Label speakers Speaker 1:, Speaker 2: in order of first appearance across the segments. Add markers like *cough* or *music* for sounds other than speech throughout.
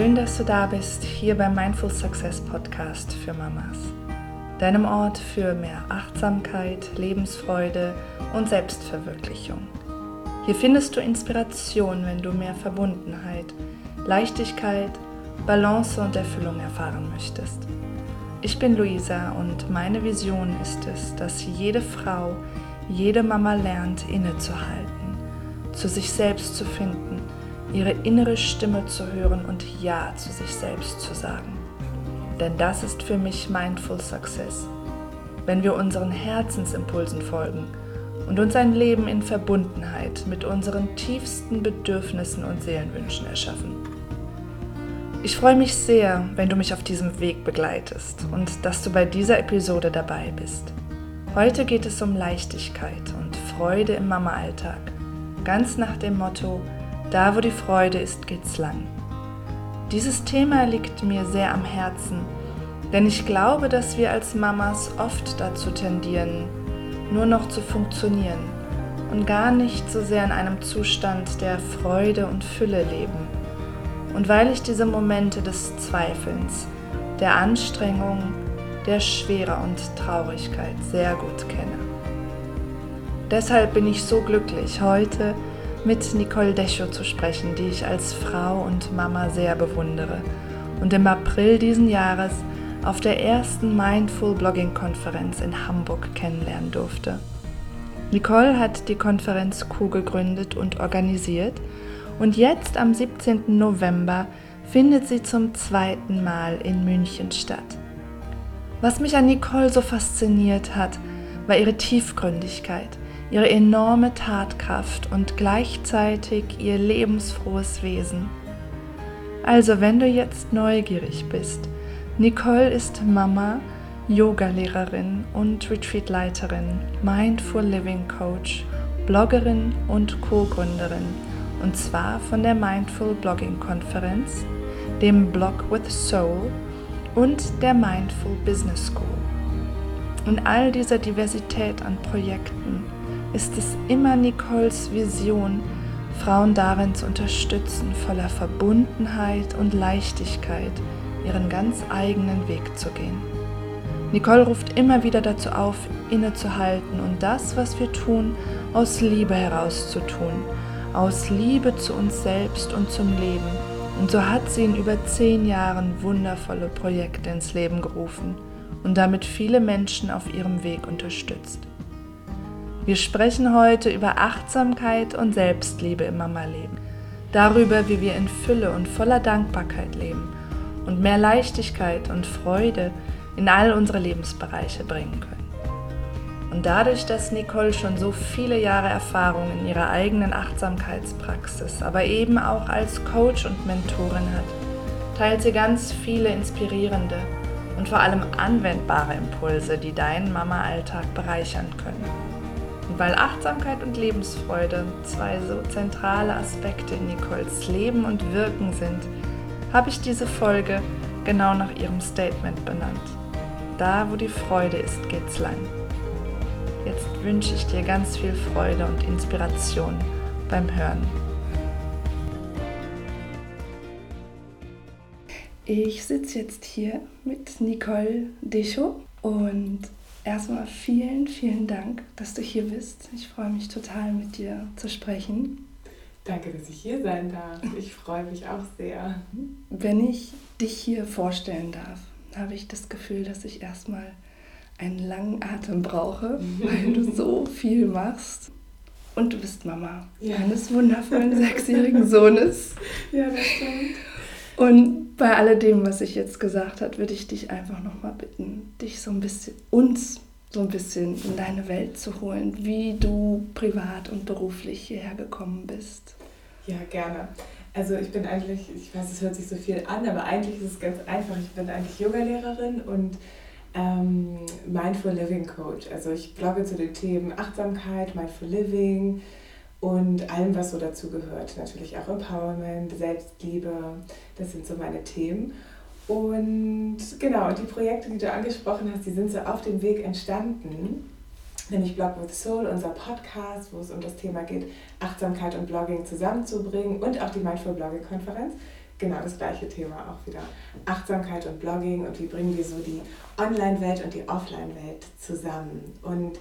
Speaker 1: Schön, dass du da bist, hier beim Mindful Success Podcast für Mamas. Deinem Ort für mehr Achtsamkeit, Lebensfreude und Selbstverwirklichung. Hier findest du Inspiration, wenn du mehr Verbundenheit, Leichtigkeit, Balance und Erfüllung erfahren möchtest. Ich bin Luisa und meine Vision ist es, dass jede Frau, jede Mama lernt, innezuhalten, zu sich selbst zu finden, ihre innere Stimme zu hören und Ja zu sich selbst zu sagen. Denn das ist für mich Mindful Success. Wenn wir unseren Herzensimpulsen folgen und uns ein Leben in Verbundenheit mit unseren tiefsten Bedürfnissen und Seelenwünschen erschaffen. Ich freue mich sehr, wenn du mich auf diesem Weg begleitest und dass du bei dieser Episode dabei bist. Heute geht es um Leichtigkeit und Freude im Mama-Alltag. Ganz nach dem Motto, da wo die Freude ist, geht's lang. Dieses Thema liegt mir sehr am Herzen, denn ich glaube, dass wir als Mamas oft dazu tendieren, nur noch zu funktionieren und gar nicht so sehr in einem Zustand der Freude und Fülle leben. Und weil ich diese Momente des Zweifelns, der Anstrengung, der Schwere und Traurigkeit sehr gut kenne. Deshalb bin ich so glücklich, heute mit Nicole Decho zu sprechen, die ich als Frau und Mama sehr bewundere und im April diesen Jahres auf der ersten Mindful Blogging Konferenz in Hamburg kennenlernen durfte. Nicole hat die Konferenz Q gegründet und organisiert und jetzt am 17. November findet sie zum zweiten Mal in München statt. Was mich an Nicole so fasziniert hat, war ihre Tiefgründigkeit, ihre enorme Tatkraft und gleichzeitig ihr lebensfrohes Wesen. Also wenn du jetzt neugierig bist, Nicole ist Mama, Yogalehrerin und Retreatleiterin, Mindful Living Coach, Bloggerin und Co-Gründerin und zwar von der Mindful Blogging Konferenz, dem Blog with Soul und der Mindful Business School. In all dieser Diversität an Projekten ist es immer Nicoles Vision, Frauen darin zu unterstützen, voller Verbundenheit und Leichtigkeit ihren ganz eigenen Weg zu gehen. Nicole ruft immer wieder dazu auf, innezuhalten und das, was wir tun, aus Liebe heraus zu tun, aus Liebe zu uns selbst und zum Leben. Und so hat sie in über zehn Jahren wundervolle Projekte ins Leben gerufen und damit viele Menschen auf ihrem Weg unterstützt. Wir sprechen heute über Achtsamkeit und Selbstliebe im Mama-Leben, darüber, wie wir in Fülle und voller Dankbarkeit leben und mehr Leichtigkeit und Freude in all unsere Lebensbereiche bringen können. Und dadurch, dass Nicole schon so viele Jahre Erfahrung in ihrer eigenen Achtsamkeitspraxis, aber eben auch als Coach und Mentorin hat, teilt sie ganz viele inspirierende und vor allem anwendbare Impulse, die deinen Mama-Alltag bereichern können. Weil Achtsamkeit und Lebensfreude zwei so zentrale Aspekte in Nicoles Leben und Wirken sind, habe ich diese Folge genau nach ihrem Statement benannt. Da, wo die Freude ist, geht's lang. Jetzt wünsche ich dir ganz viel Freude und Inspiration beim Hören. Ich sitze jetzt hier mit Nicole Decho und erstmal vielen, vielen Dank, dass du hier bist. Ich freue mich total mit dir zu sprechen.
Speaker 2: Danke, dass ich hier sein darf. Ich freue mich auch sehr.
Speaker 1: Wenn ich dich hier vorstellen darf, habe ich das Gefühl, dass ich erstmal einen langen Atem brauche, *laughs* weil du so viel machst. Und du bist Mama ja. eines wundervollen sechsjährigen Sohnes.
Speaker 2: Ja, das stimmt.
Speaker 1: Und bei alledem, was ich jetzt gesagt habe, würde ich dich einfach nochmal bitten, dich so ein bisschen, uns so ein bisschen in deine Welt zu holen, wie du privat und beruflich hierher gekommen bist.
Speaker 2: Ja, gerne. Also ich bin eigentlich, ich weiß, es hört sich so viel an, aber eigentlich ist es ganz einfach. Ich bin eigentlich Yogalehrerin und ähm, Mindful Living Coach. Also ich blogge zu den Themen Achtsamkeit, Mindful Living und allem, was so dazu gehört. Natürlich auch Empowerment, Selbstliebe, das sind so meine Themen. Und genau, die Projekte, die du angesprochen hast, die sind so auf dem Weg entstanden. Nämlich Blog with Soul, unser Podcast, wo es um das Thema geht, Achtsamkeit und Blogging zusammenzubringen und auch die Mindful Blogging Konferenz, genau das gleiche Thema auch wieder. Achtsamkeit und Blogging und wie bringen wir so die Online-Welt und die Offline-Welt zusammen. Und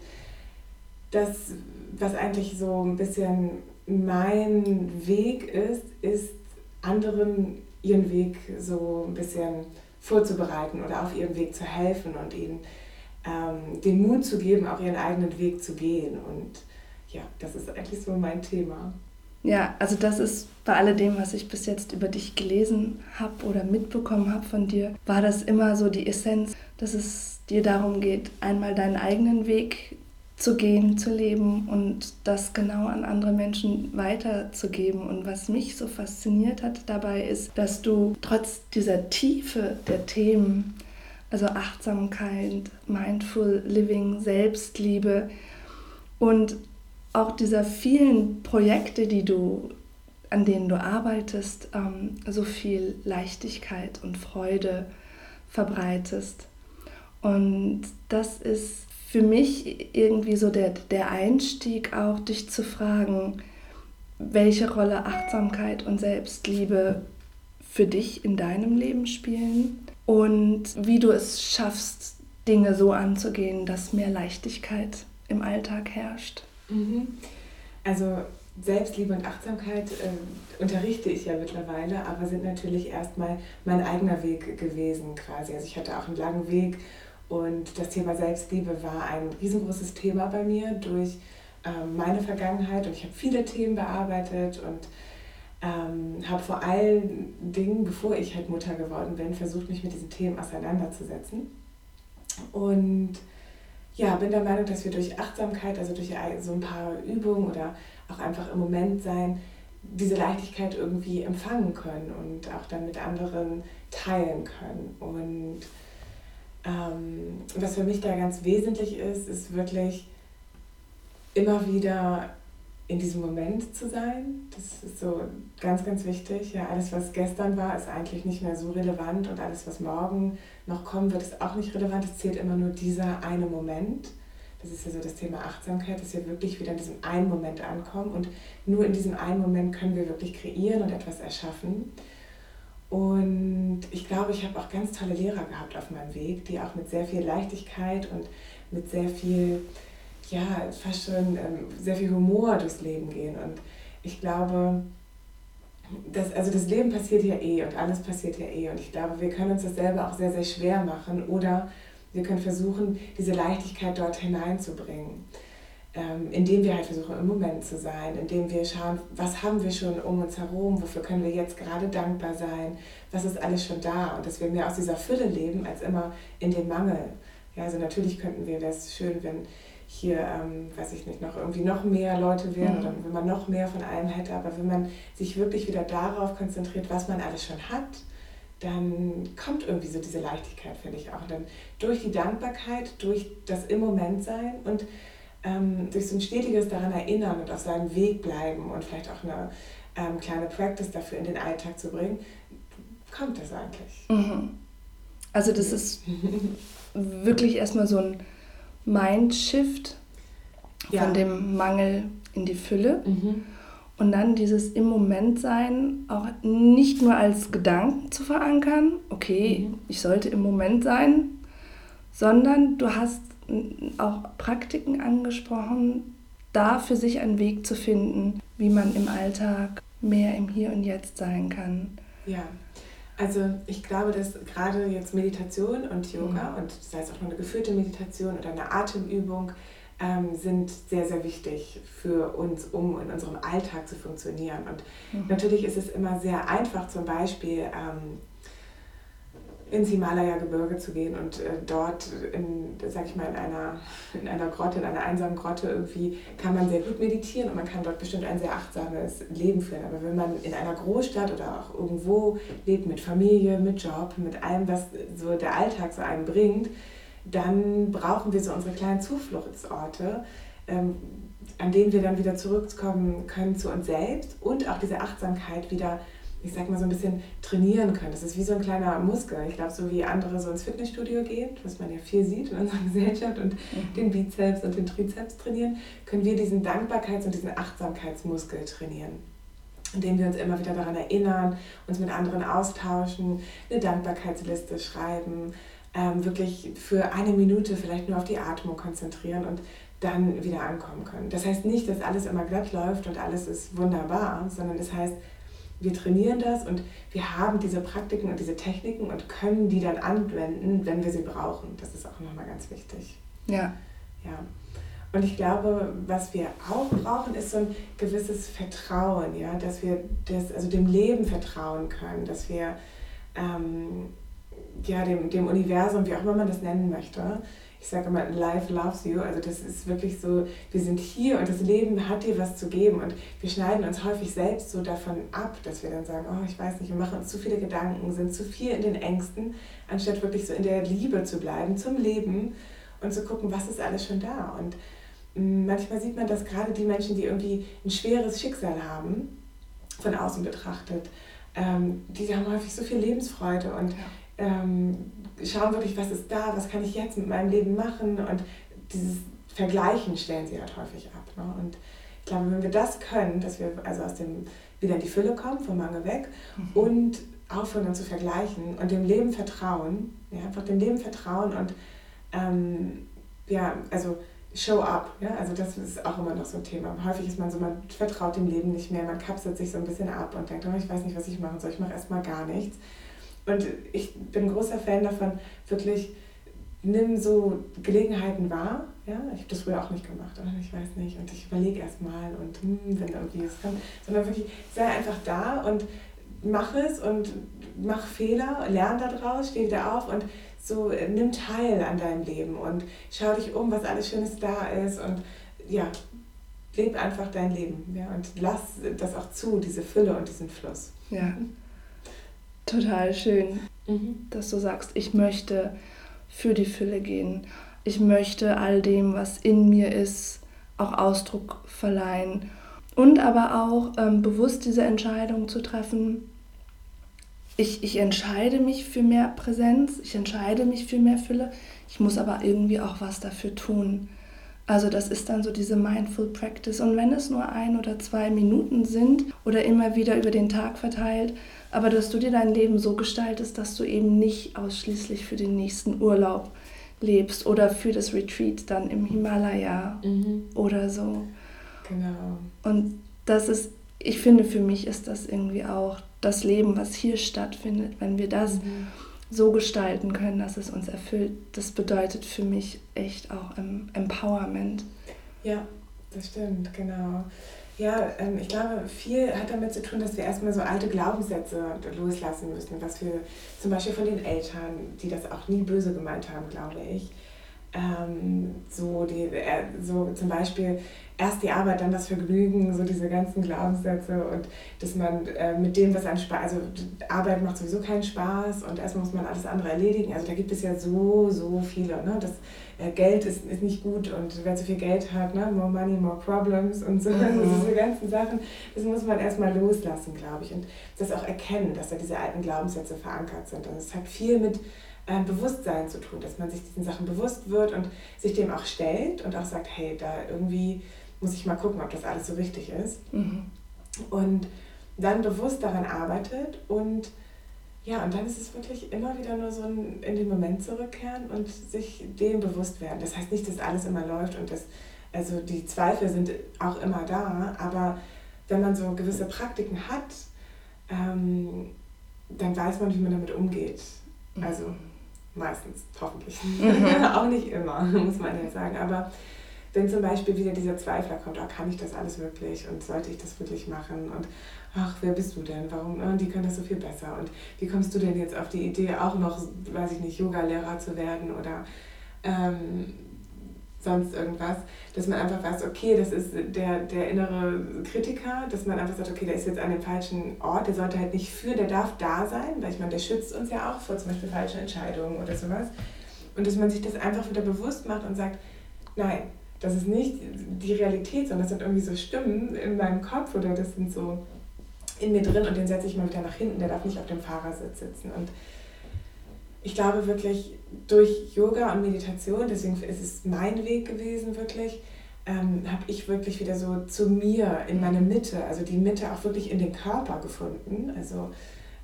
Speaker 2: das, was eigentlich so ein bisschen mein Weg ist, ist anderen ihren Weg so ein bisschen vorzubereiten oder auf ihrem Weg zu helfen und ihnen ähm, den Mut zu geben, auch ihren eigenen Weg zu gehen. Und ja, das ist eigentlich so mein Thema.
Speaker 1: Ja, also das ist bei alledem, was ich bis jetzt über dich gelesen habe oder mitbekommen habe von dir, war das immer so die Essenz, dass es dir darum geht, einmal deinen eigenen Weg zu gehen, zu leben und das genau an andere Menschen weiterzugeben. Und was mich so fasziniert hat dabei ist, dass du trotz dieser Tiefe der Themen, also Achtsamkeit, Mindful Living, Selbstliebe und auch dieser vielen Projekte, die du, an denen du arbeitest, ähm, so viel Leichtigkeit und Freude verbreitest. Und das ist für mich irgendwie so der, der Einstieg auch, dich zu fragen, welche Rolle Achtsamkeit und Selbstliebe für dich in deinem Leben spielen und wie du es schaffst, Dinge so anzugehen, dass mehr Leichtigkeit im Alltag herrscht.
Speaker 2: Mhm. Also Selbstliebe und Achtsamkeit äh, unterrichte ich ja mittlerweile, aber sind natürlich erstmal mein eigener Weg gewesen quasi. Also ich hatte auch einen langen Weg und das Thema Selbstliebe war ein riesengroßes Thema bei mir durch ähm, meine Vergangenheit. Und ich habe viele Themen bearbeitet und ähm, habe vor allen Dingen, bevor ich halt Mutter geworden bin, versucht, mich mit diesen Themen auseinanderzusetzen. Und ja, bin der Meinung, dass wir durch Achtsamkeit, also durch so ein paar Übungen oder auch einfach im Moment sein, diese Leichtigkeit irgendwie empfangen können und auch dann mit anderen teilen können. Und ähm, was für mich da ganz wesentlich ist, ist wirklich immer wieder in diesem Moment zu sein. Das ist so ganz, ganz wichtig. Ja, alles, was gestern war, ist eigentlich nicht mehr so relevant und alles, was morgen noch kommen wird, ist auch nicht relevant. Es zählt immer nur dieser eine Moment. Das ist ja so das Thema Achtsamkeit, dass wir wirklich wieder in diesem einen Moment ankommen und nur in diesem einen Moment können wir wirklich kreieren und etwas erschaffen. Und ich glaube, ich habe auch ganz tolle Lehrer gehabt auf meinem Weg, die auch mit sehr viel Leichtigkeit und mit sehr viel, ja, fast schon ähm, sehr viel Humor durchs Leben gehen. Und ich glaube, das, also das Leben passiert ja eh und alles passiert ja eh. Und ich glaube, wir können uns das selber auch sehr, sehr schwer machen oder wir können versuchen, diese Leichtigkeit dort hineinzubringen ähm, indem wir halt versuchen, im Moment zu sein, indem wir schauen, was haben wir schon um uns herum, wofür können wir jetzt gerade dankbar sein, was ist alles schon da und dass wir mehr aus dieser Fülle leben, als immer in dem Mangel. Ja, also natürlich könnten wir, wäre es schön, wenn hier, ähm, weiß ich nicht, noch irgendwie noch mehr Leute wären mhm. oder wenn man noch mehr von allem hätte, aber wenn man sich wirklich wieder darauf konzentriert, was man alles schon hat, dann kommt irgendwie so diese Leichtigkeit, finde ich auch. Und dann durch die Dankbarkeit, durch das im Moment sein und ähm, durch so ein stetiges daran erinnern und auf seinem Weg bleiben und vielleicht auch eine ähm, kleine Practice dafür in den Alltag zu bringen, kommt das eigentlich.
Speaker 1: Mhm. Also das ist *laughs* wirklich erstmal so ein Mindshift ja. von dem Mangel in die Fülle. Mhm. Und dann dieses im Moment sein auch nicht nur als Gedanken zu verankern, okay, mhm. ich sollte im Moment sein, sondern du hast auch Praktiken angesprochen, da für sich einen Weg zu finden, wie man im Alltag mehr im Hier und Jetzt sein kann.
Speaker 2: Ja, also ich glaube, dass gerade jetzt Meditation und Yoga mhm. und sei es auch nur eine geführte Meditation oder eine Atemübung ähm, sind sehr, sehr wichtig für uns, um in unserem Alltag zu funktionieren. Und mhm. natürlich ist es immer sehr einfach, zum Beispiel ähm, ins Himalaya-Gebirge zu gehen und äh, dort, in, sag ich mal, in einer, in einer Grotte, in einer einsamen Grotte irgendwie kann man sehr gut meditieren und man kann dort bestimmt ein sehr achtsames Leben führen. Aber wenn man in einer Großstadt oder auch irgendwo lebt mit Familie, mit Job, mit allem, was so der Alltag so einem bringt, dann brauchen wir so unsere kleinen Zufluchtsorte, ähm, an denen wir dann wieder zurückkommen können zu uns selbst und auch diese Achtsamkeit wieder ich sag mal, so ein bisschen trainieren können. Das ist wie so ein kleiner Muskel. Ich glaube, so wie andere so ins Fitnessstudio gehen, was man ja viel sieht in unserer *laughs* Gesellschaft und mhm. den Bizeps und den Trizeps trainieren, können wir diesen Dankbarkeits- und diesen Achtsamkeitsmuskel trainieren. indem wir uns immer wieder daran erinnern, uns mit anderen austauschen, eine Dankbarkeitsliste schreiben, ähm, wirklich für eine Minute vielleicht nur auf die Atmung konzentrieren und dann wieder ankommen können. Das heißt nicht, dass alles immer glatt läuft und alles ist wunderbar, sondern das heißt, wir trainieren das und wir haben diese Praktiken und diese Techniken und können die dann anwenden, wenn wir sie brauchen. Das ist auch nochmal ganz wichtig.
Speaker 1: Ja.
Speaker 2: Ja. Und ich glaube, was wir auch brauchen, ist so ein gewisses Vertrauen, ja, dass wir das, also dem Leben vertrauen können, dass wir ähm, ja, dem, dem Universum, wie auch immer man das nennen möchte, ich sage immer, life loves you. Also das ist wirklich so, wir sind hier und das Leben hat dir was zu geben. Und wir schneiden uns häufig selbst so davon ab, dass wir dann sagen, oh, ich weiß nicht, wir machen uns zu viele Gedanken, sind zu viel in den Ängsten, anstatt wirklich so in der Liebe zu bleiben zum Leben und zu gucken, was ist alles schon da. Und mm, manchmal sieht man, dass gerade die Menschen, die irgendwie ein schweres Schicksal haben, von außen betrachtet, ähm, die haben häufig so viel Lebensfreude und ja. ähm, schauen wirklich, was ist da, was kann ich jetzt mit meinem Leben machen und dieses Vergleichen stellen sie halt häufig ab. Ne? Und ich glaube, wenn wir das können, dass wir also aus dem wieder in die Fülle kommen, vom Mangel weg mhm. und aufhören dann zu vergleichen und dem Leben vertrauen, ja, einfach dem Leben vertrauen und ähm, ja, also show up, ja, also das ist auch immer noch so ein Thema. Häufig ist man so, man vertraut dem Leben nicht mehr, man kapselt sich so ein bisschen ab und denkt, oh, ich weiß nicht, was ich machen soll, ich mache erstmal gar nichts. Und ich bin ein großer Fan davon, wirklich nimm so Gelegenheiten wahr. Ja? Ich habe das früher auch nicht gemacht, oder ich weiß nicht. Und ich überlege erstmal und hm, wenn irgendwie es kommt. Sondern wirklich sei einfach da und mach es und mach Fehler, lern daraus, steh wieder auf und so äh, nimm teil an deinem Leben und schau dich um, was alles Schönes da ist und ja, leb einfach dein Leben ja, und lass das auch zu, diese Fülle und diesen Fluss.
Speaker 1: Ja, total schön, mhm. dass du sagst, ich möchte für die Fülle gehen. Ich möchte all dem, was in mir ist, auch Ausdruck verleihen. Und aber auch ähm, bewusst diese Entscheidung zu treffen, ich, ich entscheide mich für mehr Präsenz, ich entscheide mich für mehr Fülle, ich muss aber irgendwie auch was dafür tun. Also das ist dann so diese Mindful Practice. Und wenn es nur ein oder zwei Minuten sind oder immer wieder über den Tag verteilt, aber dass du dir dein Leben so gestaltest, dass du eben nicht ausschließlich für den nächsten Urlaub lebst oder für das Retreat dann im Himalaya mhm. oder so.
Speaker 2: Genau.
Speaker 1: Und das ist, ich finde, für mich ist das irgendwie auch das Leben, was hier stattfindet, wenn wir das mhm. So gestalten können, dass es uns erfüllt. Das bedeutet für mich echt auch Empowerment.
Speaker 2: Ja, das stimmt, genau. Ja, ähm, ich glaube, viel hat damit zu tun, dass wir erstmal so alte Glaubenssätze loslassen müssen, was wir zum Beispiel von den Eltern, die das auch nie böse gemeint haben, glaube ich. Ähm, so, die, äh, so zum Beispiel erst die Arbeit, dann das Vergnügen, so diese ganzen Glaubenssätze und dass man äh, mit dem, was einen Spaß, also Arbeit macht sowieso keinen Spaß und erstmal muss man alles andere erledigen. Also da gibt es ja so, so viele. Ne? Das äh, Geld ist, ist nicht gut und wer zu viel Geld hat, ne? more money, more problems und so. *laughs* Mhm. Also diese ganzen Sachen, das muss man erstmal loslassen, glaube ich. Und das auch erkennen, dass da diese alten Glaubenssätze verankert sind. Und es hat viel mit äh, Bewusstsein zu tun, dass man sich diesen Sachen bewusst wird und sich dem auch stellt und auch sagt, hey, da irgendwie muss ich mal gucken, ob das alles so richtig ist. Mhm. Und dann bewusst daran arbeitet und ja, und dann ist es wirklich immer wieder nur so ein in den Moment zurückkehren und sich dem bewusst werden. Das heißt nicht, dass alles immer läuft und das, also die Zweifel sind auch immer da, aber wenn man so gewisse Praktiken hat, ähm, dann weiß man, wie man damit umgeht. Mhm. Also meistens, hoffentlich. Mhm. *laughs* auch nicht immer, *laughs* muss man ja sagen. Aber wenn zum Beispiel wieder dieser Zweifler kommt, oh, kann ich das alles wirklich und sollte ich das wirklich machen und ach, wer bist du denn? Warum? Oh, die können das so viel besser. Und wie kommst du denn jetzt auf die Idee, auch noch, weiß ich nicht, Yoga-Lehrer zu werden oder ähm, sonst irgendwas, dass man einfach weiß, okay, das ist der, der innere Kritiker, dass man einfach sagt, okay, der ist jetzt an dem falschen Ort, der sollte halt nicht führen, der darf da sein, weil ich meine, der schützt uns ja auch vor zum Beispiel falschen Entscheidungen oder sowas. Und dass man sich das einfach wieder bewusst macht und sagt, nein, das ist nicht die Realität, sondern das sind irgendwie so Stimmen in meinem Kopf oder das sind so in mir drin und den setze ich mal wieder nach hinten, der darf nicht auf dem Fahrersitz sitzen. Und ich glaube wirklich durch Yoga und Meditation, deswegen ist es mein Weg gewesen, wirklich ähm, habe ich wirklich wieder so zu mir in meine Mitte, also die Mitte auch wirklich in den Körper gefunden. Also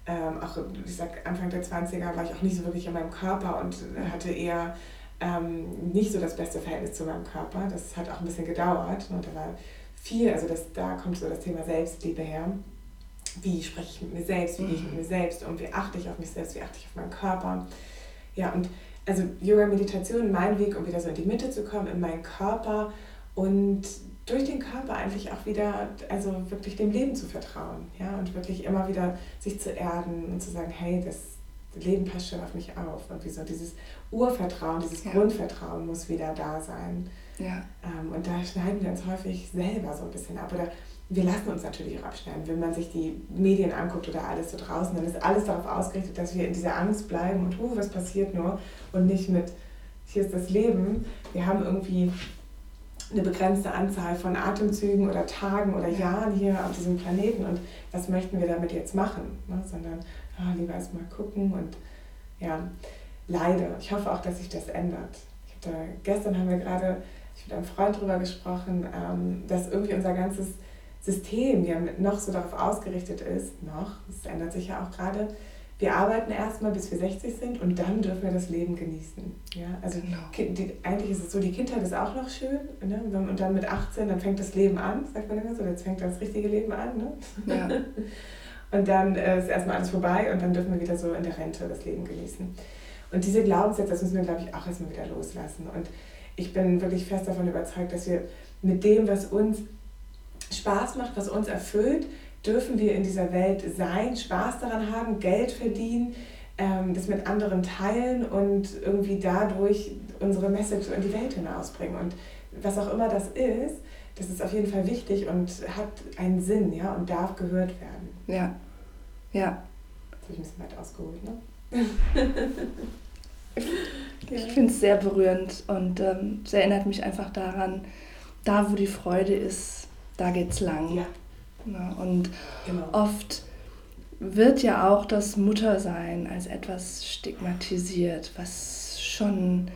Speaker 2: ähm, auch, ich sag, Anfang der 20er war ich auch nicht so wirklich in meinem Körper und hatte eher ähm, nicht so das beste Verhältnis zu meinem Körper. Das hat auch ein bisschen gedauert. Und da war viel, also das, da kommt so das Thema Selbstliebe her. Wie spreche ich mit mir selbst, wie gehe ich mit mir selbst um, wie achte ich auf mich selbst, wie achte ich auf meinen Körper. Ja, und also Yoga, Meditation, mein Weg, um wieder so in die Mitte zu kommen, in meinen Körper und durch den Körper eigentlich auch wieder, also wirklich dem Leben zu vertrauen, ja, und wirklich immer wieder sich zu erden und zu sagen, hey, das Leben passt schon auf mich auf und wie so dieses Urvertrauen, dieses ja. Grundvertrauen muss wieder da sein. Ja. Ähm, und da schneiden wir uns häufig selber so ein bisschen ab oder wir lassen uns natürlich auch abschneiden. Wenn man sich die Medien anguckt oder alles so draußen, dann ist alles darauf ausgerichtet, dass wir in dieser Angst bleiben und, uh, was passiert nur und nicht mit, hier ist das Leben. Wir haben irgendwie eine begrenzte Anzahl von Atemzügen oder Tagen oder Jahren hier auf diesem Planeten und was möchten wir damit jetzt machen, ne? sondern oh, lieber erst mal gucken und ja, leider, ich hoffe auch, dass sich das ändert. Ich da, gestern haben wir gerade, ich mit einem Freund darüber gesprochen, ähm, dass irgendwie unser ganzes System ja noch so darauf ausgerichtet ist, noch, das ändert sich ja auch gerade, wir arbeiten erstmal, bis wir 60 sind und dann dürfen wir das Leben genießen. Ja? Also genau. die, eigentlich ist es so, die Kindheit ist auch noch schön ne? und dann mit 18, dann fängt das Leben an, sagt man immer so, jetzt fängt das richtige Leben an. Ne? Ja. *laughs* und dann äh, ist erstmal alles vorbei und dann dürfen wir wieder so in der Rente das Leben genießen. Und diese Glaubenssätze, das müssen wir, glaube ich, auch erstmal wieder loslassen. Und ich bin wirklich fest davon überzeugt, dass wir mit dem, was uns Spaß macht, was uns erfüllt, dürfen wir in dieser Welt sein, Spaß daran haben, Geld verdienen, ähm, das mit anderen teilen und irgendwie dadurch unsere Message in die Welt hinausbringen. Und was auch immer das ist, das ist auf jeden Fall wichtig und hat einen Sinn, ja, und darf gehört werden.
Speaker 1: Ja, ja.
Speaker 2: Jetzt habe ich ein bisschen weit ausgeholt, ne?
Speaker 1: ich finde es sehr berührend und ähm, es erinnert mich einfach daran, da wo die Freude ist, da geht's lang. Ja. Ja, und genau. oft wird ja auch das Muttersein als etwas stigmatisiert, was schon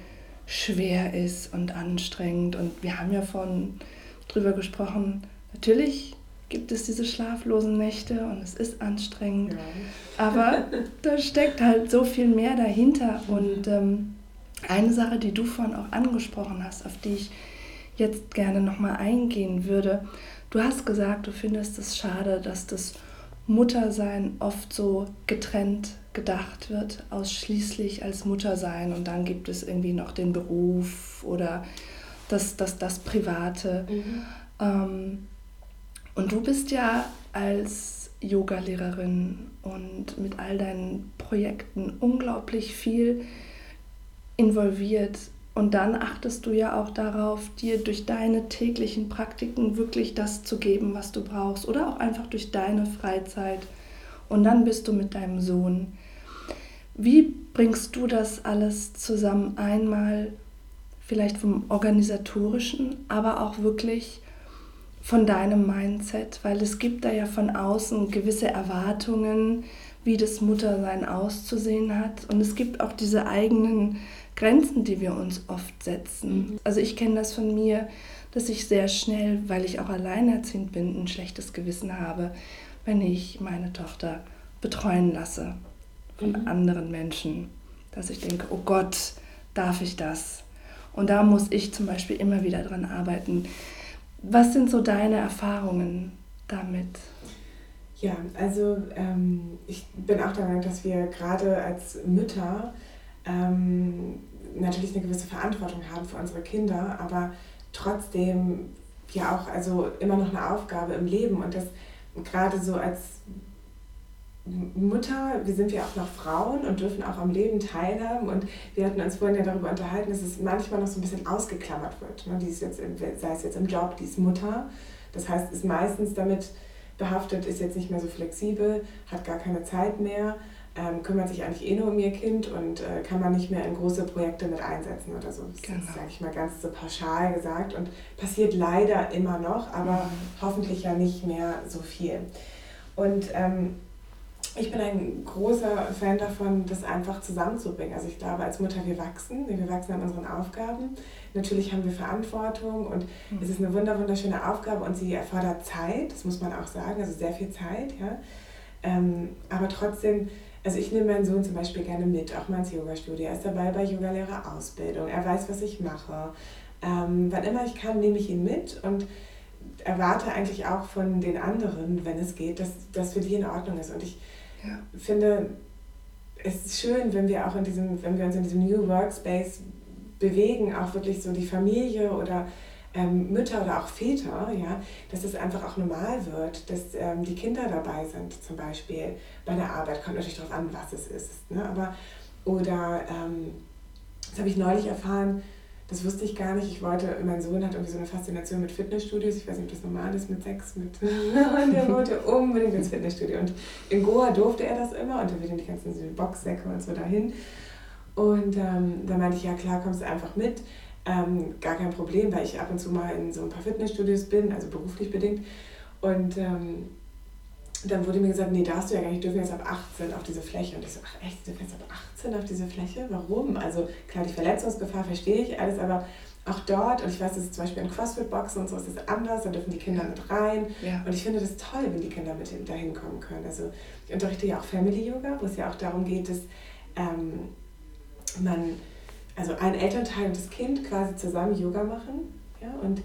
Speaker 1: schwer ist und anstrengend. Und wir haben ja von drüber gesprochen, natürlich gibt es diese schlaflosen Nächte und es ist anstrengend, ja. aber *laughs* da steckt halt so viel mehr dahinter. Und ähm, eine Sache, die du vorhin auch angesprochen hast, auf die ich jetzt gerne nochmal eingehen würde, Du hast gesagt, du findest es schade, dass das Muttersein oft so getrennt gedacht wird, ausschließlich als Muttersein und dann gibt es irgendwie noch den Beruf oder das, das, das Private. Mhm. Ähm, und du bist ja als Yogalehrerin und mit all deinen Projekten unglaublich viel involviert und dann achtest du ja auch darauf, dir durch deine täglichen Praktiken wirklich das zu geben, was du brauchst. Oder auch einfach durch deine Freizeit. Und dann bist du mit deinem Sohn. Wie bringst du das alles zusammen? Einmal vielleicht vom organisatorischen, aber auch wirklich von deinem Mindset, weil es gibt da ja von außen gewisse Erwartungen, wie das Muttersein auszusehen hat. Und es gibt auch diese eigenen Grenzen, die wir uns oft setzen. Mhm. Also ich kenne das von mir, dass ich sehr schnell, weil ich auch alleinerziehend bin, ein schlechtes Gewissen habe, wenn ich meine Tochter betreuen lasse von mhm. anderen Menschen. Dass ich denke, oh Gott, darf ich das? Und da muss ich zum Beispiel immer wieder dran arbeiten. Was sind so deine Erfahrungen damit?
Speaker 2: Ja, also ähm, ich bin auch der Meinung, dass wir gerade als Mütter ähm, natürlich eine gewisse Verantwortung haben für unsere Kinder, aber trotzdem ja auch also immer noch eine Aufgabe im Leben und das gerade so als Mutter, wir sind ja auch noch Frauen und dürfen auch am Leben teilhaben und wir hatten uns vorhin ja darüber unterhalten, dass es manchmal noch so ein bisschen ausgeklammert wird. Ne? Die ist jetzt, sei es jetzt im Job, die ist Mutter, das heißt, ist meistens damit behaftet, ist jetzt nicht mehr so flexibel, hat gar keine Zeit mehr ähm, kümmert sich eigentlich eh nur um ihr Kind und äh, kann man nicht mehr in große Projekte mit einsetzen oder so. Das genau. ist, sage ich mal, ganz so pauschal gesagt und passiert leider immer noch, aber mhm. hoffentlich ja nicht mehr so viel. Und ähm, ich bin ein großer Fan davon, das einfach zusammenzubringen. Also ich glaube, als Mutter, wir wachsen, wir wachsen an unseren Aufgaben. Natürlich haben wir Verantwortung und mhm. es ist eine wunderschöne Aufgabe und sie erfordert Zeit, das muss man auch sagen, also sehr viel Zeit. Ja. Ähm, aber trotzdem, also ich nehme meinen Sohn zum Beispiel gerne mit, auch mal ins Yoga-Studio. Er ist dabei bei Yogalehrer-Ausbildung, er weiß, was ich mache. Ähm, wann immer ich kann, nehme ich ihn mit und erwarte eigentlich auch von den anderen, wenn es geht, dass das für die in Ordnung ist. Und ich ja. finde, es ist schön, wenn wir auch in diesem, wenn wir uns in diesem New Workspace bewegen, auch wirklich so die Familie oder ähm, Mütter oder auch Väter, ja, dass es einfach auch normal wird, dass ähm, die Kinder dabei sind, zum Beispiel bei der Arbeit. Kommt natürlich darauf an, was es ist. Ne? Aber, oder, ähm, das habe ich neulich erfahren, das wusste ich gar nicht. Ich wollte, mein Sohn hat irgendwie so eine Faszination mit Fitnessstudios. Ich weiß nicht, ob das normal ist mit Sex. Mit *laughs* und er wollte *laughs* unbedingt ins Fitnessstudio. Und in Goa durfte er das immer und er will die ganzen Boxsäcke und so dahin. Und ähm, da meinte ich, ja klar, kommst du einfach mit. Ähm, gar kein Problem, weil ich ab und zu mal in so ein paar Fitnessstudios bin, also beruflich bedingt. Und ähm, dann wurde mir gesagt, nee, darfst du ja gar nicht, dürfen jetzt ab 18 auf diese Fläche. Und ich so, ach echt, dürfen jetzt ab 18 auf diese Fläche? Warum? Also klar, die Verletzungsgefahr verstehe ich alles, aber auch dort, und ich weiß, das ist zum Beispiel in CrossFit-Boxen und so ist das anders, da dürfen die Kinder mit rein. Ja. Und ich finde das toll, wenn die Kinder mit dahin kommen können. Also ich unterrichte ja auch Family Yoga, wo es ja auch darum geht, dass ähm, man, also ein Elternteil und das Kind quasi zusammen Yoga machen. Ja, und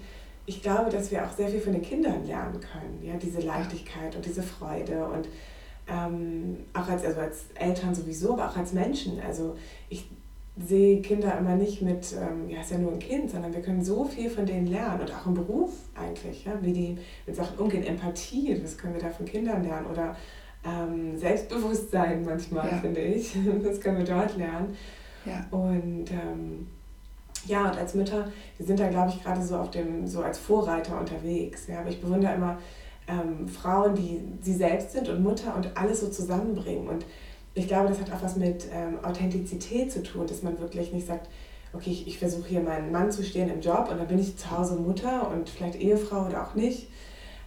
Speaker 2: ich glaube, dass wir auch sehr viel von den Kindern lernen können. Ja, diese Leichtigkeit und diese Freude und ähm, auch als, also als Eltern sowieso, aber auch als Menschen. Also ich sehe Kinder immer nicht mit, ähm, ja, ist ja nur ein Kind, sondern wir können so viel von denen lernen und auch im Beruf eigentlich, ja, wie die mit Sachen umgehen, Empathie, das können wir da von Kindern lernen oder ähm, Selbstbewusstsein manchmal, ja. finde ich, *laughs* das können wir dort lernen. Ja. Und ähm, ja, und als Mütter, wir sind da, glaube ich, gerade so auf dem, so als Vorreiter unterwegs. Ja, aber ich bewundere immer ähm, Frauen, die sie selbst sind und Mutter und alles so zusammenbringen. Und ich glaube, das hat auch was mit ähm, Authentizität zu tun, dass man wirklich nicht sagt, okay, ich, ich versuche hier meinen Mann zu stehen im Job und dann bin ich zu Hause Mutter und vielleicht Ehefrau oder auch nicht.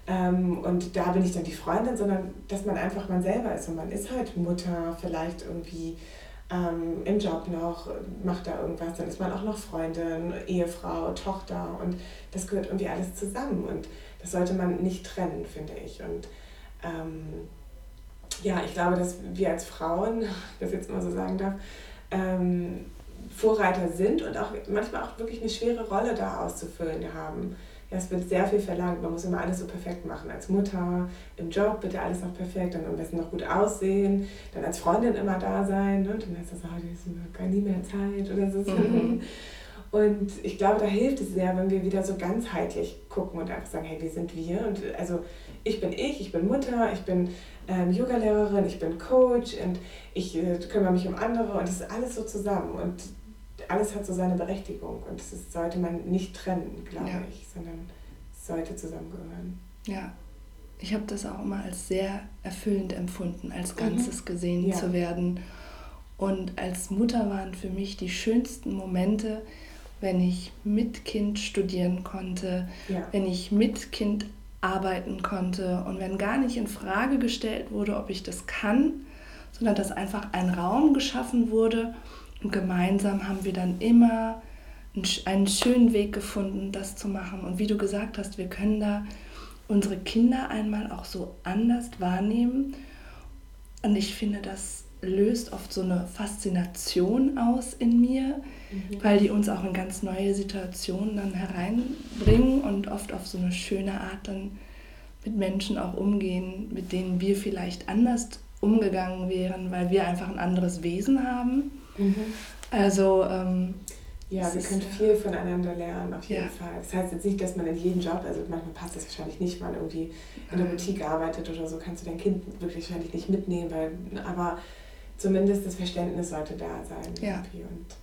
Speaker 2: Ähm, und da bin ich dann die Freundin, sondern dass man einfach man selber ist und man ist halt Mutter, vielleicht irgendwie ähm, im Job noch, macht da irgendwas, dann ist man auch noch Freundin, Ehefrau, Tochter und das gehört irgendwie alles zusammen und das sollte man nicht trennen, finde ich. Und ähm, ja, ich glaube, dass wir als Frauen, *laughs* das jetzt mal so sagen darf, ähm, Vorreiter sind und auch manchmal auch wirklich eine schwere Rolle da auszufüllen haben ja, es wird sehr viel verlangt. Man muss immer alles so perfekt machen. Als Mutter, im Job bitte alles noch perfekt, dann am besten noch gut aussehen, dann als Freundin immer da sein. Ne? Und dann heißt das, oh, die ist gar nie mehr Zeit oder so. Mhm. Und ich glaube, da hilft es sehr, wenn wir wieder so ganzheitlich gucken und einfach sagen, hey, wie sind wir? Und also ich bin ich, ich bin Mutter, ich bin ähm, Yogalehrerin, ich bin Coach und ich äh, kümmere mich um andere und das ist alles so zusammen. Und alles hat so seine Berechtigung und das sollte man nicht trennen, glaube ja. ich, sondern es sollte zusammengehören.
Speaker 1: Ja, ich habe das auch immer als sehr erfüllend empfunden, als mhm. Ganzes mhm. gesehen ja. zu werden. Und als Mutter waren für mich die schönsten Momente, wenn ich mit Kind studieren konnte, ja. wenn ich mit Kind arbeiten konnte und wenn gar nicht in Frage gestellt wurde, ob ich das kann, sondern dass einfach ein Raum geschaffen wurde, und gemeinsam haben wir dann immer einen schönen Weg gefunden, das zu machen. Und wie du gesagt hast, wir können da unsere Kinder einmal auch so anders wahrnehmen. Und ich finde, das löst oft so eine Faszination aus in mir, mhm. weil die uns auch in ganz neue Situationen dann hereinbringen und oft auf so eine schöne Art dann mit Menschen auch umgehen, mit denen wir vielleicht anders umgegangen wären, weil wir einfach ein anderes Wesen haben. Mhm. Also ähm,
Speaker 2: ja, wir können viel voneinander lernen, auf jeden ja. Fall. Das heißt jetzt nicht, dass man in jedem Job, also manchmal passt das wahrscheinlich nicht, man irgendwie in der Boutique arbeitet oder so, kannst du dein Kind wirklich wahrscheinlich nicht mitnehmen, weil, aber zumindest das Verständnis sollte da sein. Ja. Und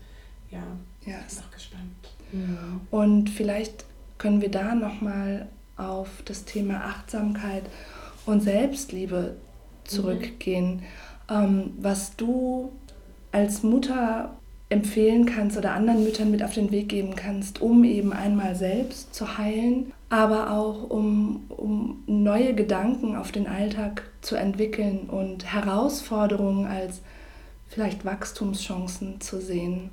Speaker 2: ja, ja. ich bin auch gespannt.
Speaker 1: Mhm. Und vielleicht können wir da nochmal auf das Thema Achtsamkeit und Selbstliebe zurückgehen, mhm. ähm, was du als Mutter empfehlen kannst oder anderen Müttern mit auf den Weg geben kannst, um eben einmal selbst zu heilen aber auch um, um neue Gedanken auf den Alltag zu entwickeln und Herausforderungen als vielleicht Wachstumschancen zu sehen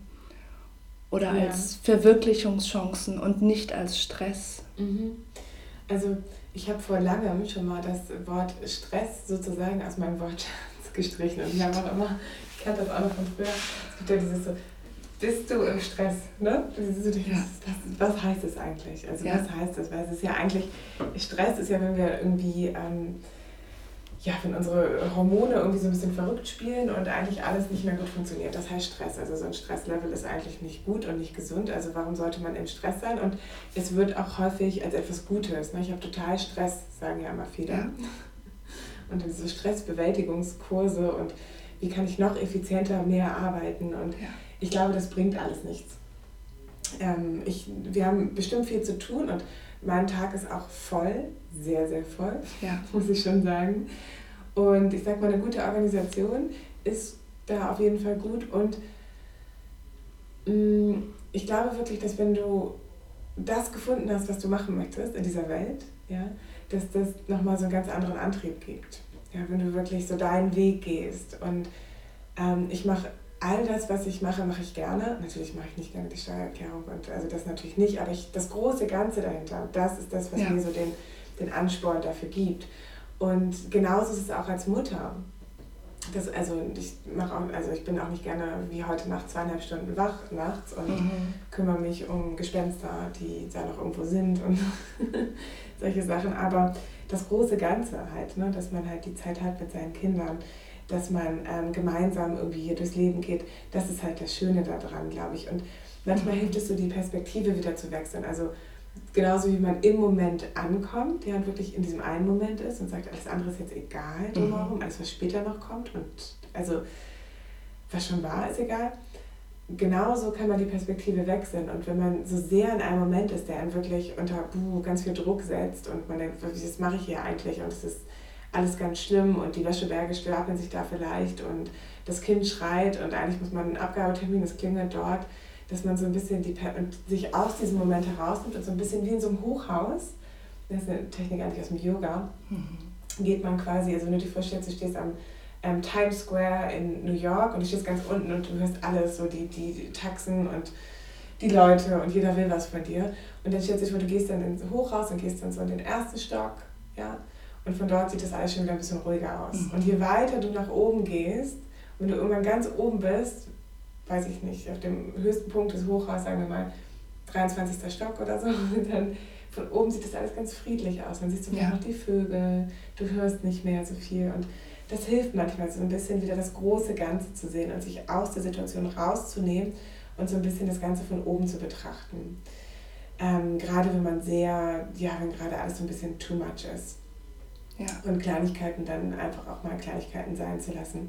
Speaker 1: oder ja. als Verwirklichungschancen und nicht als Stress.
Speaker 2: Mhm. Also ich habe vor langem schon mal das Wort Stress sozusagen aus meinem Wortschatz gestrichen und ich habe auch immer, ich kannte das auch noch von früher, es gibt ja dieses so, bist du im Stress, ne? Ja. Was, was heißt das eigentlich? Also ja. was heißt das? Weil es ist ja eigentlich, Stress ist ja, wenn wir irgendwie ähm, ja, wenn unsere Hormone irgendwie so ein bisschen verrückt spielen und eigentlich alles nicht mehr gut funktioniert. Das heißt Stress. Also so ein Stresslevel ist eigentlich nicht gut und nicht gesund. Also warum sollte man im Stress sein? Und es wird auch häufig als etwas Gutes. Ne? Ich habe total Stress, sagen ja immer viele. Ja. Und diese Stressbewältigungskurse und wie kann ich noch effizienter mehr arbeiten. Und ja. ich glaube, das bringt alles nichts. Ähm, ich, wir haben bestimmt viel zu tun und mein Tag ist auch voll, sehr, sehr voll, ja. *laughs* muss ich schon sagen. Und ich sag mal, eine gute Organisation ist da auf jeden Fall gut. Und mh, mm, ich glaube wirklich, dass wenn du das gefunden hast, was du machen möchtest in dieser Welt, ja, dass das nochmal so einen ganz anderen Antrieb gibt. Ja, wenn du wirklich so deinen Weg gehst. Und ähm, ich mache all das, was ich mache, mache ich gerne. Natürlich mache ich nicht gerne die Steuererklärung und also das natürlich nicht, aber ich, das große Ganze dahinter, das ist das, was ja. mir so den, den Ansporn dafür gibt. Und genauso ist es auch als Mutter. Das, also ich mache auch, also ich bin auch nicht gerne wie heute Nacht zweieinhalb Stunden wach nachts und mhm. kümmere mich um Gespenster, die da noch irgendwo sind und *laughs* solche Sachen. Aber das große Ganze halt, ne, dass man halt die Zeit hat mit seinen Kindern, dass man ähm, gemeinsam irgendwie hier durchs Leben geht. Das ist halt das Schöne daran, glaube ich. Und manchmal hilft es so, die Perspektive wieder zu wechseln. Also genauso wie man im Moment ankommt, der ja, wirklich in diesem einen Moment ist und sagt, alles andere ist jetzt egal drumherum, mhm. alles was später noch kommt und also was schon war, ist egal. Genauso kann man die Perspektive wechseln und wenn man so sehr in einem Moment ist, der einen wirklich unter buh, ganz viel Druck setzt und man denkt, was mache ich hier eigentlich und es ist alles ganz schlimm und die Wäscheberge stapeln sich da vielleicht und das Kind schreit und eigentlich muss man einen Abgabetermin, es klingelt dort, dass man so ein bisschen die, und sich aus diesem Moment herausnimmt und so ein bisschen wie in so einem Hochhaus, das ist eine Technik eigentlich aus dem Yoga, mhm. geht man quasi, also wenn du dir vorstellst, du stehst am ähm, Times Square in New York und du stehst ganz unten und du hörst alles, so die, die, Taxen und die Leute und jeder will was von dir. Und dann stellt sich vor, du gehst dann ins Hochhaus und gehst dann so in den ersten Stock, ja, und von dort sieht das alles schon wieder ein bisschen ruhiger aus. Mhm. Und je weiter du nach oben gehst, wenn du irgendwann ganz oben bist, weiß ich nicht, auf dem höchsten Punkt des Hochhauses, sagen wir mal 23. Stock oder so, *laughs* dann von oben sieht das alles ganz friedlich aus. Dann siehst du ja. noch die Vögel, du hörst nicht mehr so viel. Und das hilft manchmal so ein bisschen wieder das große Ganze zu sehen und sich aus der Situation rauszunehmen und so ein bisschen das Ganze von oben zu betrachten. Ähm, gerade wenn man sehr, ja, wenn gerade alles so ein bisschen too much ist. Ja. Und Kleinigkeiten dann einfach auch mal Kleinigkeiten sein zu lassen.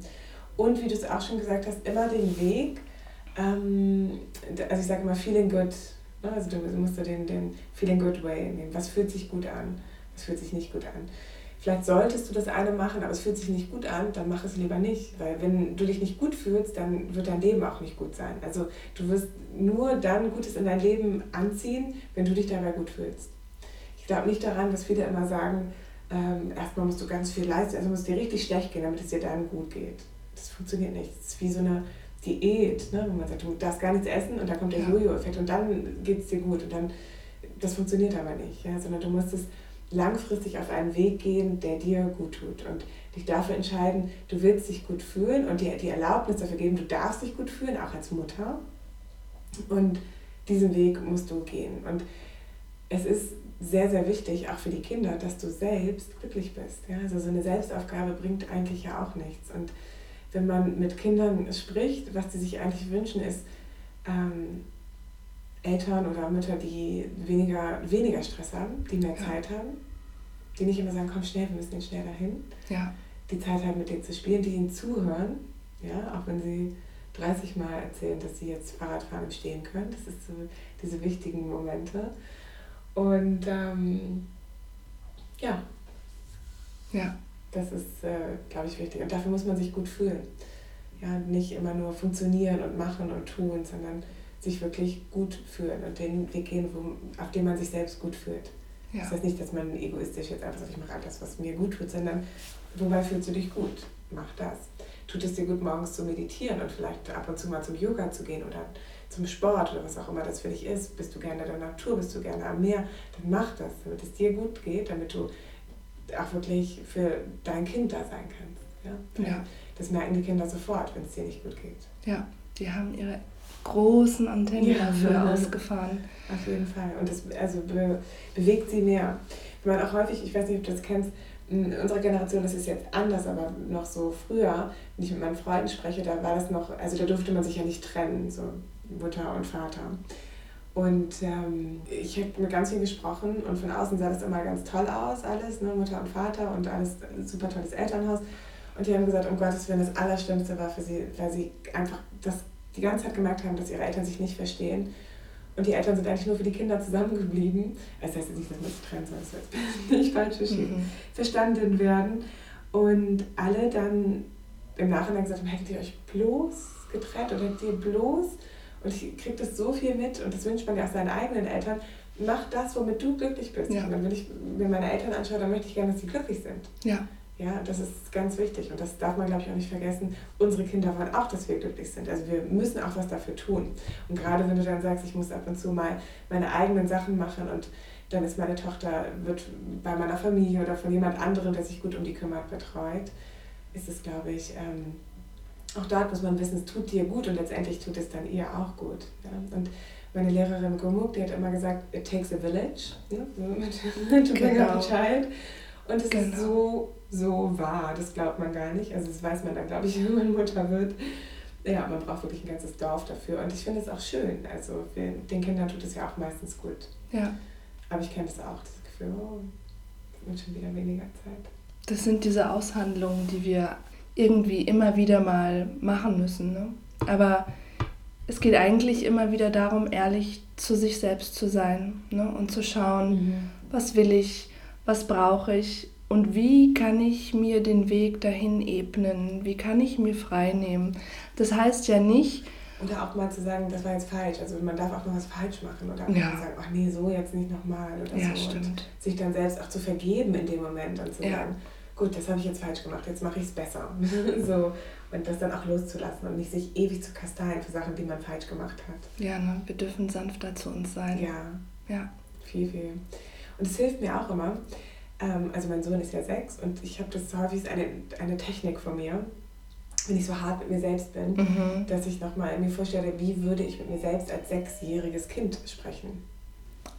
Speaker 2: Und wie du es auch schon gesagt hast, immer den Weg, ähm, also ich sage immer feeling good, ne? also du musst den, den feeling good way nehmen. Was fühlt sich gut an, was fühlt sich nicht gut an. Vielleicht solltest du das eine machen, aber es fühlt sich nicht gut an, dann mach es lieber nicht. Weil wenn du dich nicht gut fühlst, dann wird dein Leben auch nicht gut sein. Also du wirst nur dann Gutes in dein Leben anziehen, wenn du dich dabei gut fühlst. Ich glaube nicht daran, dass viele immer sagen, ähm, erstmal musst du ganz viel leisten, also muss es dir richtig schlecht gehen, damit es dir dann gut geht. Das funktioniert nicht. Das ist wie so eine Diät, ne? wo man sagt, du darfst gar nichts essen und dann kommt der. Jojo-Effekt und dann geht es dir gut. Und dann, das funktioniert aber nicht, ja? sondern du musst es langfristig auf einen Weg gehen, der dir gut tut und dich dafür entscheiden, du willst dich gut fühlen und dir die Erlaubnis dafür geben, du darfst dich gut fühlen, auch als Mutter. Und diesen Weg musst du gehen. Und es ist sehr, sehr wichtig, auch für die Kinder, dass du selbst glücklich bist. Ja? Also so eine Selbstaufgabe bringt eigentlich ja auch nichts. Und wenn man mit Kindern spricht, was sie sich eigentlich wünschen, ist ähm, Eltern oder Mütter, die weniger, weniger Stress haben, die mehr ja. Zeit haben, die nicht immer sagen, komm schnell, wir müssen schnell dahin. Ja. Die Zeit haben, mit denen zu spielen, die ihnen zuhören, ja, auch wenn sie 30 Mal erzählen, dass sie jetzt Fahrradfahren stehen können. Das sind so diese wichtigen Momente. Und ähm, ja. Ja. Das ist, äh, glaube ich, wichtig. Und dafür muss man sich gut fühlen. Ja, nicht immer nur funktionieren und machen und tun, sondern sich wirklich gut fühlen und den Weg gehen, wo, auf dem man sich selbst gut fühlt. Ja. Das heißt nicht, dass man egoistisch jetzt einfach sagt, ich mache alles, was mir gut tut, sondern wobei fühlst du dich gut? Mach das. Tut es dir gut, morgens zu meditieren und vielleicht ab und zu mal zum Yoga zu gehen oder zum Sport oder was auch immer das für dich ist. Bist du gerne in der Natur, bist du gerne am Meer, dann mach das, damit es dir gut geht, damit du auch wirklich für dein Kind da sein kannst. Ja? ja. Das merken die Kinder sofort, wenn es dir nicht gut geht.
Speaker 1: Ja, die haben ihre großen Antennen ja. dafür ausgefahren.
Speaker 2: Auf jeden Fall. Und das also be bewegt sie mehr. Wenn man auch häufig, ich weiß nicht, ob du das kennst, in unserer Generation das ist jetzt anders, aber noch so früher, wenn ich mit meinen Freunden spreche, da war das noch, also da durfte man sich ja nicht trennen, so Mutter und Vater. Und ähm, ich habe mit ganz viel gesprochen und von außen sah das immer ganz toll aus, alles, ne? Mutter und Vater und alles super tolles Elternhaus. Und die haben gesagt, um Gottes Willen, das Allerschlimmste war für sie, weil sie einfach das die ganze Zeit gemerkt haben, dass ihre Eltern sich nicht verstehen. Und die Eltern sind eigentlich nur für die Kinder zusammengeblieben. Das heißt jetzt nicht, dass man sich trennt, sondern das wird *laughs* nicht falsch verstehen. Mhm. Verstanden werden. Und alle dann im Nachhinein gesagt haben, hättet ihr euch bloß getrennt oder hättet ihr bloß und ich kriege das so viel mit und das wünscht man ja auch seinen eigenen Eltern. Mach das, womit du glücklich bist. Ja. Und wenn ich mir meine Eltern anschaue, dann möchte ich gerne, dass sie glücklich sind. Ja. Ja, das ist ganz wichtig und das darf man, glaube ich, auch nicht vergessen. Unsere Kinder wollen auch, dass wir glücklich sind. Also wir müssen auch was dafür tun. Und gerade wenn du dann sagst, ich muss ab und zu mal meine eigenen Sachen machen und dann ist meine Tochter, wird bei meiner Familie oder von jemand anderem, der sich gut um die kümmert, betreut, ist es, glaube ich, ähm, auch dort muss man wissen, es tut dir gut und letztendlich tut es dann ihr auch gut. Ja? Und meine Lehrerin Gomuk, die hat immer gesagt, it takes a village, ne? *laughs* to bring genau. up a child. Und es genau. ist so, so wahr, das glaubt man gar nicht. Also das weiß man dann, glaube ich, *laughs* wenn man Mutter wird. Ja, man braucht wirklich ein ganzes Dorf dafür. Und ich finde es auch schön. Also wir, den Kindern tut es ja auch meistens gut. Ja. Aber ich kenne das auch, das Gefühl, oh, es wird schon wieder weniger Zeit.
Speaker 1: Das sind diese Aushandlungen, die wir irgendwie immer wieder mal machen müssen. Ne? Aber es geht eigentlich immer wieder darum, ehrlich zu sich selbst zu sein ne? und zu schauen, mhm. was will ich, was brauche ich und wie kann ich mir den Weg dahin ebnen, wie kann ich mir frei nehmen. Das heißt ja nicht,
Speaker 2: und da auch mal zu sagen, das war jetzt falsch. Also man darf auch noch was falsch machen oder ja. sagen, ach nee, so jetzt nicht nochmal oder ja, so. Stimmt. Und sich dann selbst auch zu vergeben in dem Moment und zu ja. sagen, gut, das habe ich jetzt falsch gemacht, jetzt mache ich es besser. *laughs* so. Und das dann auch loszulassen und nicht sich ewig zu kasteien für Sachen, die man falsch gemacht hat.
Speaker 1: Ja, ne? wir dürfen sanfter zu uns sein.
Speaker 2: Ja. Ja. Viel, viel. Und es hilft mir auch immer, ähm, also mein Sohn ist ja sechs und ich habe das häufig eine, eine Technik von mir, wenn ich so hart mit mir selbst bin, mhm. dass ich nochmal mir vorstelle, wie würde ich mit mir selbst als sechsjähriges Kind sprechen.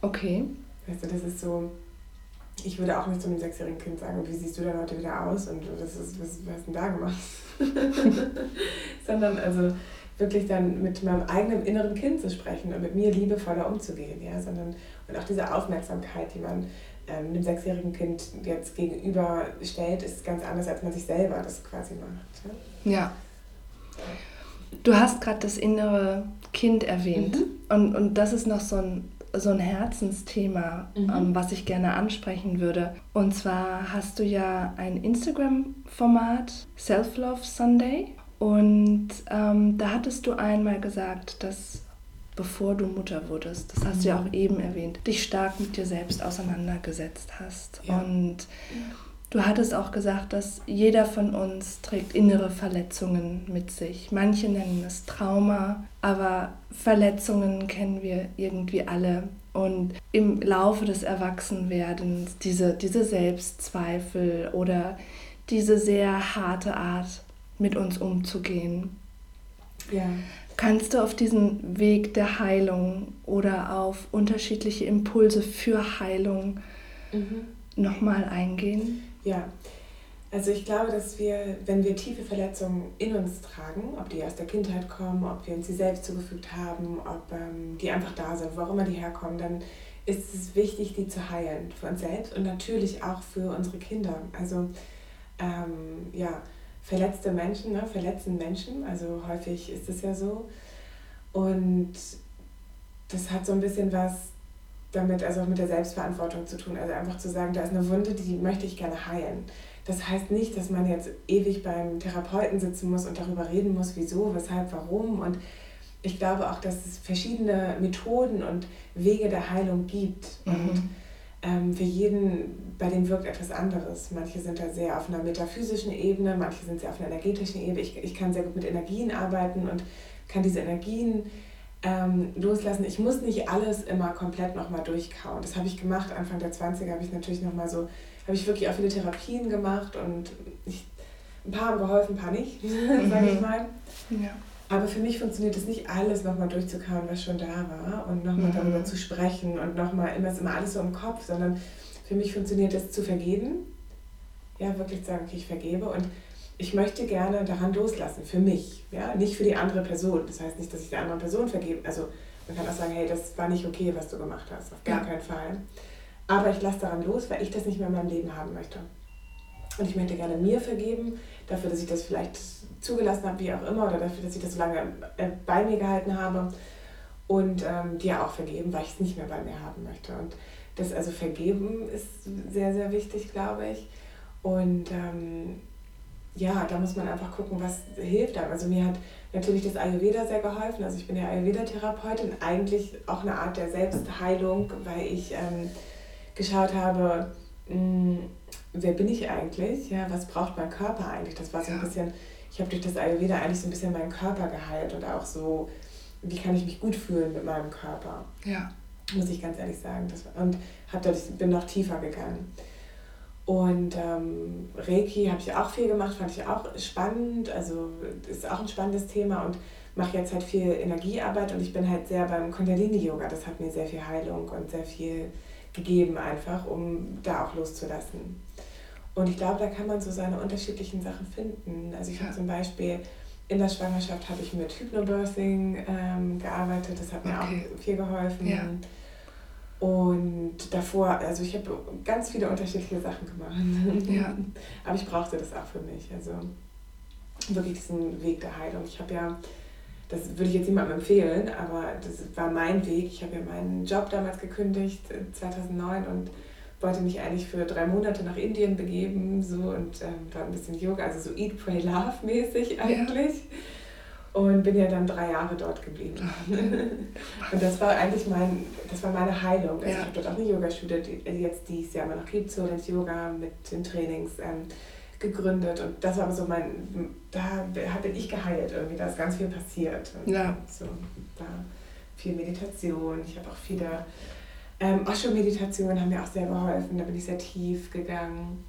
Speaker 2: Okay. Weißt du, das ist so, ich würde auch nicht zu einem sechsjährigen Kind sagen, wie siehst du denn heute wieder aus und was, ist, was, was hast du denn da gemacht? *laughs* Sondern also wirklich dann mit meinem eigenen inneren Kind zu sprechen und mit mir liebevoller umzugehen, ja, sondern und auch diese Aufmerksamkeit, die man einem sechsjährigen Kind jetzt gegenüberstellt, ist ganz anders, als man sich selber das quasi macht. Ja. ja.
Speaker 1: Du hast gerade das innere Kind erwähnt mhm. und, und das ist noch so ein so ein Herzensthema, mhm. ähm, was ich gerne ansprechen würde. Und zwar hast du ja ein Instagram-Format, Self-Love Sunday. Und ähm, da hattest du einmal gesagt, dass bevor du Mutter wurdest, das hast du ja auch mhm. eben erwähnt, dich stark mit dir selbst auseinandergesetzt hast. Ja. Und du hattest auch gesagt, dass jeder von uns trägt innere Verletzungen mit sich. Manche nennen es Trauma, aber Verletzungen kennen wir irgendwie alle. Und im Laufe des Erwachsenwerdens diese, diese Selbstzweifel oder diese sehr harte Art, mit uns umzugehen. Ja. Kannst du auf diesen Weg der Heilung oder auf unterschiedliche Impulse für Heilung mhm. nochmal eingehen?
Speaker 2: Ja, also ich glaube, dass wir, wenn wir tiefe Verletzungen in uns tragen, ob die aus der Kindheit kommen, ob wir uns sie selbst zugefügt haben, ob ähm, die einfach da sind, wo auch immer die herkommen, dann ist es wichtig, die zu heilen für uns selbst und natürlich auch für unsere Kinder. Also ähm, ja, verletzte Menschen, ne, verletzen Menschen. Also häufig ist es ja so. Und das hat so ein bisschen was damit, also auch mit der Selbstverantwortung zu tun. Also einfach zu sagen, da ist eine Wunde, die möchte ich gerne heilen. Das heißt nicht, dass man jetzt ewig beim Therapeuten sitzen muss und darüber reden muss, wieso, weshalb, warum. Und ich glaube auch, dass es verschiedene Methoden und Wege der Heilung gibt. Mhm. Und für jeden, bei dem wirkt etwas anderes. Manche sind da sehr auf einer metaphysischen Ebene, manche sind sehr auf einer energetischen Ebene. Ich, ich kann sehr gut mit Energien arbeiten und kann diese Energien ähm, loslassen. Ich muss nicht alles immer komplett nochmal durchkauen. Das habe ich gemacht. Anfang der 20er habe ich natürlich nochmal so, habe ich wirklich auch viele Therapien gemacht und ich, ein paar haben geholfen, ein paar nicht, *laughs* sage ich mhm. mal. Ja. Aber für mich funktioniert es nicht, alles nochmal durchzukauen, was schon da war und nochmal mhm. darüber zu sprechen und nochmal immer ist immer alles so im Kopf, sondern für mich funktioniert es zu vergeben. Ja, wirklich zu sagen, okay, ich vergebe und ich möchte gerne daran loslassen, für mich, ja, nicht für die andere Person. Das heißt nicht, dass ich der anderen Person vergebe. Also man kann auch sagen, hey, das war nicht okay, was du gemacht hast, auf gar ja. keinen Fall. Aber ich lasse daran los, weil ich das nicht mehr in meinem Leben haben möchte. Und ich möchte gerne mir vergeben, dafür, dass ich das vielleicht zugelassen habe, wie auch immer, oder dafür, dass ich das so lange äh, bei mir gehalten habe. Und ähm, dir auch vergeben, weil ich es nicht mehr bei mir haben möchte. Und das also Vergeben ist sehr, sehr wichtig, glaube ich. Und ähm, ja, da muss man einfach gucken, was hilft einem. Also mir hat natürlich das Ayurveda sehr geholfen. Also ich bin ja Ayurveda-Therapeutin, eigentlich auch eine Art der Selbstheilung, weil ich ähm, geschaut habe, mh, hm, wer bin ich eigentlich? Ja, was braucht mein Körper eigentlich? Das war so ein bisschen, ich habe durch das Ayurveda eigentlich so ein bisschen meinen Körper geheilt und auch so, wie kann ich mich gut fühlen mit meinem Körper? Ja. Muss ich ganz ehrlich sagen. Das, und hab dadurch, bin noch tiefer gegangen. Und ähm, Reiki habe ich auch viel gemacht, fand ich auch spannend. Also ist auch ein spannendes Thema und mache jetzt halt viel Energiearbeit und ich bin halt sehr beim Kundalini-Yoga. Das hat mir sehr viel Heilung und sehr viel gegeben, einfach, um da auch loszulassen. Und ich glaube, da kann man so seine unterschiedlichen Sachen finden. Also ich ja. habe zum Beispiel in der Schwangerschaft habe ich mit Hypnobirthing ähm, gearbeitet. Das hat mir okay. auch viel geholfen. Ja. Und davor, also ich habe ganz viele unterschiedliche Sachen gemacht. Ja. *laughs* Aber ich brauchte das auch für mich. Also wirklich diesen Weg der Heilung. Ich habe ja, das würde ich jetzt niemandem empfehlen, aber das war mein Weg. Ich habe ja meinen Job damals gekündigt, 2009, äh, und wollte mich eigentlich für drei Monate nach Indien begeben so und ähm, war ein bisschen Yoga, also so Eat, Pray, Love mäßig eigentlich. Ja und bin ja dann drei Jahre dort geblieben. *laughs* und das war eigentlich mein, das war meine Heilung. Also ja. Ich habe dort auch eine Yogaschule, die jetzt dies Jahr immer noch gibt, so das Yoga mit den Trainings ähm, gegründet. Und das war so mein, da bin ich geheilt irgendwie, da ist ganz viel passiert. Ja. So, da viel Meditation, ich habe auch viele ähm, Osho-Meditationen haben mir auch sehr geholfen, da bin ich sehr tief gegangen.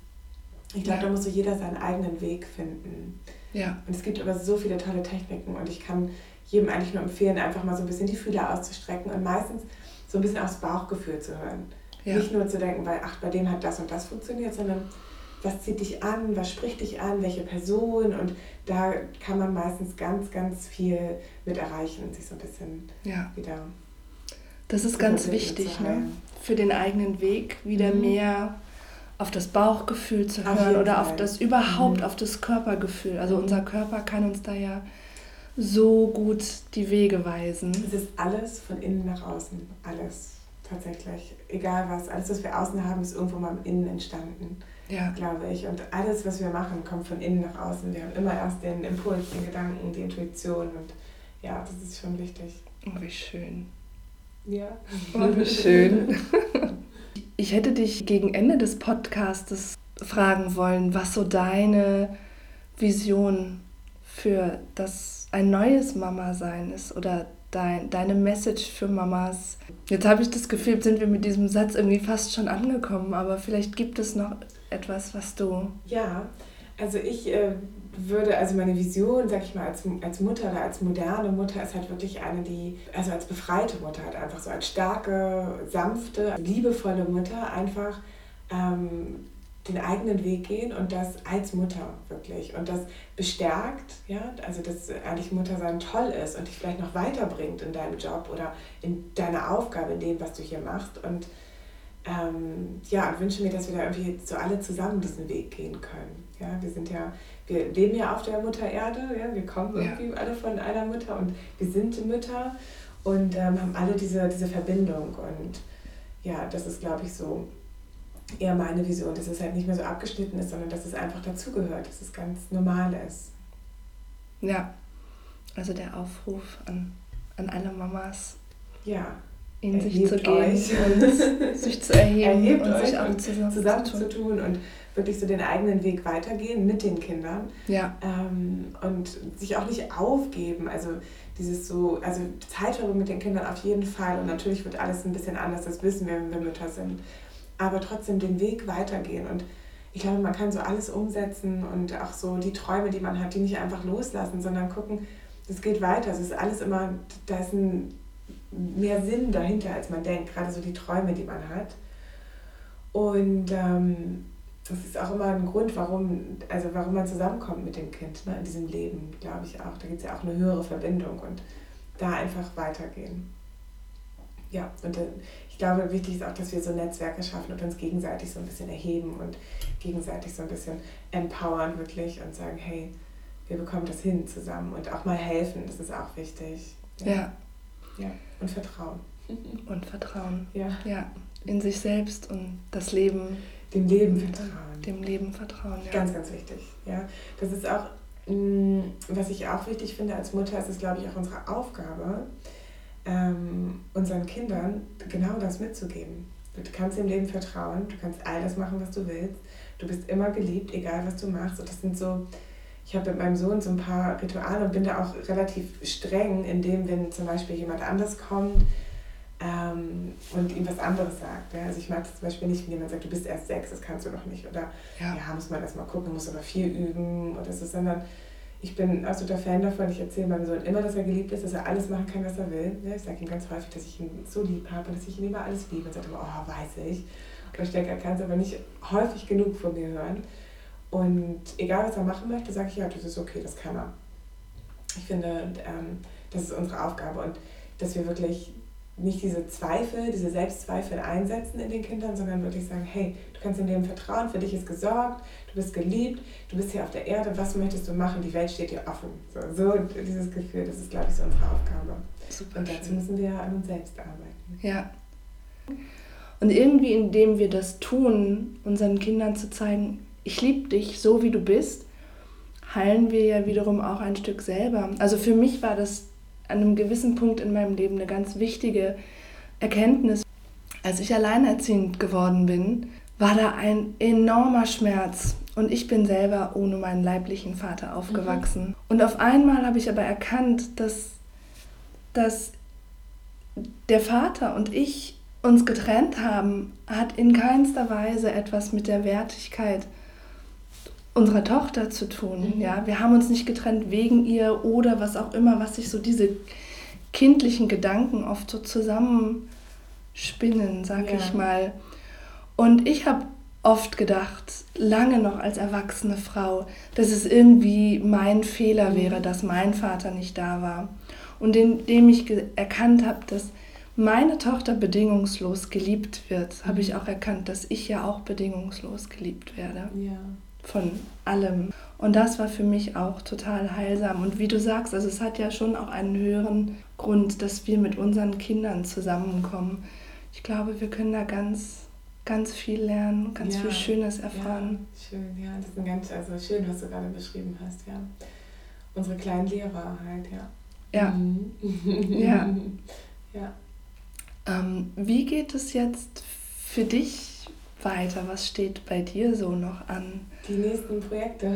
Speaker 2: Ich glaube, ja. da muss so jeder seinen eigenen Weg finden. Ja. Und es gibt aber so viele tolle Techniken und ich kann jedem eigentlich nur empfehlen, einfach mal so ein bisschen die Fühler auszustrecken und meistens so ein bisschen aufs Bauchgefühl zu hören. Ja. Nicht nur zu denken, weil, ach, bei dem hat das und das funktioniert, sondern was zieht dich an, was spricht dich an, welche Person und da kann man meistens ganz, ganz viel mit erreichen und sich so ein bisschen ja. wieder.
Speaker 1: Das ist ganz wichtig, ne? für den eigenen Weg wieder mhm. mehr auf das Bauchgefühl zu hören oder Fall. auf das überhaupt mhm. auf das Körpergefühl. Also unser Körper kann uns da ja so gut die Wege weisen.
Speaker 2: Es ist alles von innen nach außen, alles tatsächlich. Egal was, alles was wir außen haben, ist irgendwo mal im Innen entstanden, ja. glaube ich. Und alles was wir machen, kommt von innen nach außen. Wir haben immer erst den Impuls, den Gedanken, die Intuition und ja, das ist schon wichtig.
Speaker 1: Oh, wie schön. Ja. Oh, wie *laughs* schön. Ich hätte dich gegen Ende des Podcastes fragen wollen, was so deine Vision für das ein neues Mama-Sein ist oder dein, deine Message für Mamas. Jetzt habe ich das Gefühl, sind wir mit diesem Satz irgendwie fast schon angekommen, aber vielleicht gibt es noch etwas, was du.
Speaker 2: Ja, also ich äh, würde, also meine Vision, sag ich mal, als, als Mutter oder als moderne Mutter ist halt wirklich eine, die, also als befreite Mutter halt einfach so, als starke, sanfte, liebevolle Mutter einfach ähm, den eigenen Weg gehen und das als Mutter wirklich und das bestärkt, ja, also dass eigentlich Muttersein toll ist und dich vielleicht noch weiterbringt in deinem Job oder in deiner Aufgabe, in dem, was du hier machst und ähm, ja, und wünsche mir, dass wir da irgendwie so alle zusammen diesen Weg gehen können. Ja, wir sind ja wir leben ja auf der Mutter Erde, ja, wir kommen irgendwie ja. alle von einer Mutter und wir sind Mütter und ähm, haben alle diese, diese Verbindung. Und ja, das ist, glaube ich, so eher meine Vision, dass es halt nicht mehr so abgeschnitten ist, sondern dass es einfach dazugehört, dass es ganz normal ist.
Speaker 1: Ja, also der Aufruf an, an alle Mamas.
Speaker 2: Ja,
Speaker 1: in sich zu gehen und sich zu *laughs* erheben
Speaker 2: Erhebt und sich auch zusammen, zusammen zu tun und wirklich so den eigenen Weg weitergehen mit den Kindern.
Speaker 1: Ja.
Speaker 2: Ähm, und sich auch nicht aufgeben. Also dieses so, also Zeit mit den Kindern auf jeden Fall. Und natürlich wird alles ein bisschen anders, das wissen wir, wenn wir Mütter sind. Aber trotzdem den Weg weitergehen. Und ich glaube, man kann so alles umsetzen und auch so die Träume, die man hat, die nicht einfach loslassen, sondern gucken, es geht weiter. Es ist alles immer, da ist ein mehr Sinn dahinter, als man denkt. Gerade so die Träume, die man hat. Und ähm, das ist auch immer ein Grund, warum, also warum man zusammenkommt mit dem Kind ne, in diesem Leben, glaube ich auch. Da gibt es ja auch eine höhere Verbindung und da einfach weitergehen. Ja, und ich glaube, wichtig ist auch, dass wir so Netzwerke schaffen und uns gegenseitig so ein bisschen erheben und gegenseitig so ein bisschen empowern wirklich und sagen, hey, wir bekommen das hin zusammen und auch mal helfen, das ist auch wichtig.
Speaker 1: Ja. Ja,
Speaker 2: ja. Und Vertrauen. *laughs*
Speaker 1: Und Vertrauen.
Speaker 2: Ja.
Speaker 1: Ja, in sich selbst und das Leben
Speaker 2: dem Leben vertrauen.
Speaker 1: Dem Leben vertrauen, ja.
Speaker 2: Ganz, ganz wichtig. Ja. Das ist auch, mm, was ich auch wichtig finde als Mutter, ist es, glaube ich, auch unsere Aufgabe, ähm, unseren Kindern genau das mitzugeben. Du kannst dem Leben vertrauen, du kannst all das machen, was du willst. Du bist immer geliebt, egal was du machst. Und das sind so, ich habe mit meinem Sohn so ein paar Rituale und bin da auch relativ streng, indem, wenn zum Beispiel jemand anders kommt, ähm, und ihm was anderes sagt. Ja? Also ich mag es zum Beispiel nicht, wenn jemand sagt, du bist erst sechs, das kannst du noch nicht. Oder ja, ja muss man erst mal gucken, muss aber viel üben oder so, sondern ich bin absoluter Fan davon. Ich erzähle meinem Sohn immer, dass er geliebt ist, dass er alles machen kann, was er will. Ja, ich sage ihm ganz häufig, dass ich ihn so lieb habe und dass ich ihn immer alles liebe. Und sagt immer, oh, weiß ich. Und ich denke, er kann es aber nicht häufig genug von mir hören. Und egal, was er machen möchte, sage ich, ja, das ist okay, das kann er. Ich finde, ähm, das ist unsere Aufgabe und dass wir wirklich nicht diese Zweifel, diese Selbstzweifel einsetzen in den Kindern, sondern wirklich sagen, hey, du kannst in dem vertrauen, für dich ist gesorgt, du bist geliebt, du bist hier auf der Erde, was möchtest du machen, die Welt steht dir offen. So, so dieses Gefühl, das ist, glaube ich, so unsere Aufgabe. Super Und dazu schön. müssen wir an uns selbst arbeiten.
Speaker 1: Ja. Und irgendwie, indem wir das tun, unseren Kindern zu zeigen, ich liebe dich so, wie du bist, heilen wir ja wiederum auch ein Stück selber. Also für mich war das an einem gewissen Punkt in meinem Leben eine ganz wichtige Erkenntnis. Als ich alleinerziehend geworden bin, war da ein enormer Schmerz. Und ich bin selber ohne meinen leiblichen Vater aufgewachsen. Mhm. Und auf einmal habe ich aber erkannt, dass, dass der Vater und ich uns getrennt haben, hat in keinster Weise etwas mit der Wertigkeit unserer Tochter zu tun. Mhm. Ja, wir haben uns nicht getrennt wegen ihr oder was auch immer, was sich so diese kindlichen Gedanken oft so zusammenspinnen, sag ja. ich mal. Und ich habe oft gedacht, lange noch als erwachsene Frau, dass es irgendwie mein Fehler mhm. wäre, dass mein Vater nicht da war. Und indem ich erkannt habe, dass meine Tochter bedingungslos geliebt wird, mhm. habe ich auch erkannt, dass ich ja auch bedingungslos geliebt werde.
Speaker 2: Ja
Speaker 1: von allem. Und das war für mich auch total heilsam. Und wie du sagst, also es hat ja schon auch einen höheren Grund, dass wir mit unseren Kindern zusammenkommen. Ich glaube, wir können da ganz, ganz viel lernen, ganz ja, viel Schönes erfahren.
Speaker 2: Ja, schön, ja, das ist ein ganz, also schön, was du gerade beschrieben hast, ja. Unsere kleinen Lehrer halt, ja.
Speaker 1: Ja.
Speaker 2: Mhm.
Speaker 1: ja. *laughs*
Speaker 2: ja.
Speaker 1: Ähm, wie geht es jetzt für dich weiter? Was steht bei dir so noch an?
Speaker 2: Die nächsten Projekte.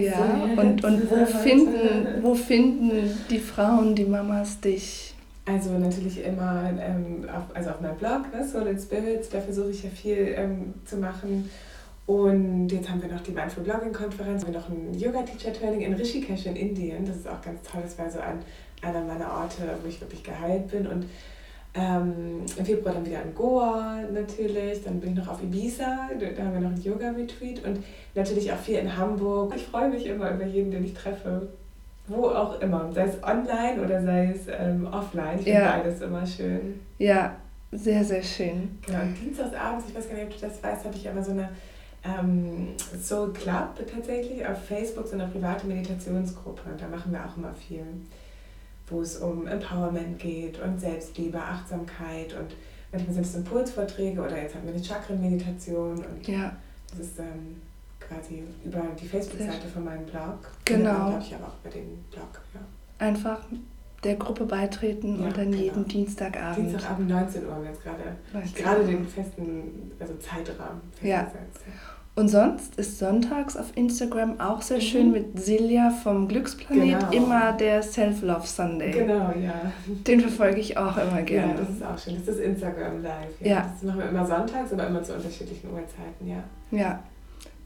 Speaker 1: Ja, und, und wo, *laughs* finden, wo finden die Frauen, die Mamas dich?
Speaker 2: Also natürlich immer ähm, auf, also auf meinem Blog, ne, Soul and Spirits, da versuche ich ja viel ähm, zu machen. Und jetzt haben wir noch die Mindful Blogging Konferenz, wir haben noch ein Yoga Teacher Training in Rishikesh in Indien. Das ist auch ganz toll. Das war so ein, einer meiner Orte, wo ich wirklich geheilt bin. Und ähm, Im Februar dann wieder in Goa natürlich, dann bin ich noch auf Ibiza, da haben wir noch ein Yoga-Retreat und natürlich auch viel in Hamburg. Ich freue mich immer über jeden, den ich treffe, wo auch immer, sei es online oder sei es ähm, offline. Ich finde ja. beides immer schön.
Speaker 1: Ja, sehr, sehr schön.
Speaker 2: Genau, und dienstagsabends, ich weiß gar nicht, ob du das weißt, habe ich immer so eine ähm, Soul Club tatsächlich auf Facebook, so eine private Meditationsgruppe da machen wir auch immer viel wo es um Empowerment geht und Selbstliebe, Achtsamkeit und manchmal sind es Impulsvorträge oder jetzt haben wir eine Chakrenmeditation und
Speaker 1: ja.
Speaker 2: das ist ähm, quasi über die Facebook-Seite von meinem Blog.
Speaker 1: Genau.
Speaker 2: glaube ich aber auch über den Blog. Ja.
Speaker 1: Einfach der Gruppe beitreten
Speaker 2: Ja,
Speaker 1: und dann
Speaker 2: genau.
Speaker 1: jeden Dienstagabend.
Speaker 2: Dienstagabend 19 Uhr haben wir jetzt gerade.
Speaker 1: 19
Speaker 2: Gerade den festen also Zeitrahmen
Speaker 1: Ja. Und sonst ist sonntags auf Instagram auch sehr schön
Speaker 2: Mhm.
Speaker 1: mit Silja vom Glücksplanet
Speaker 2: Genau.
Speaker 1: immer der Self-Love Sunday.
Speaker 2: Genau, ja.
Speaker 1: Den verfolge ich auch immer
Speaker 2: Ja,
Speaker 1: gerne.
Speaker 2: das ist auch schön. Das ist Instagram Live.
Speaker 1: Ja.
Speaker 2: Das machen wir immer sonntags, aber immer zu unterschiedlichen Uhrzeiten, ja.
Speaker 1: ja,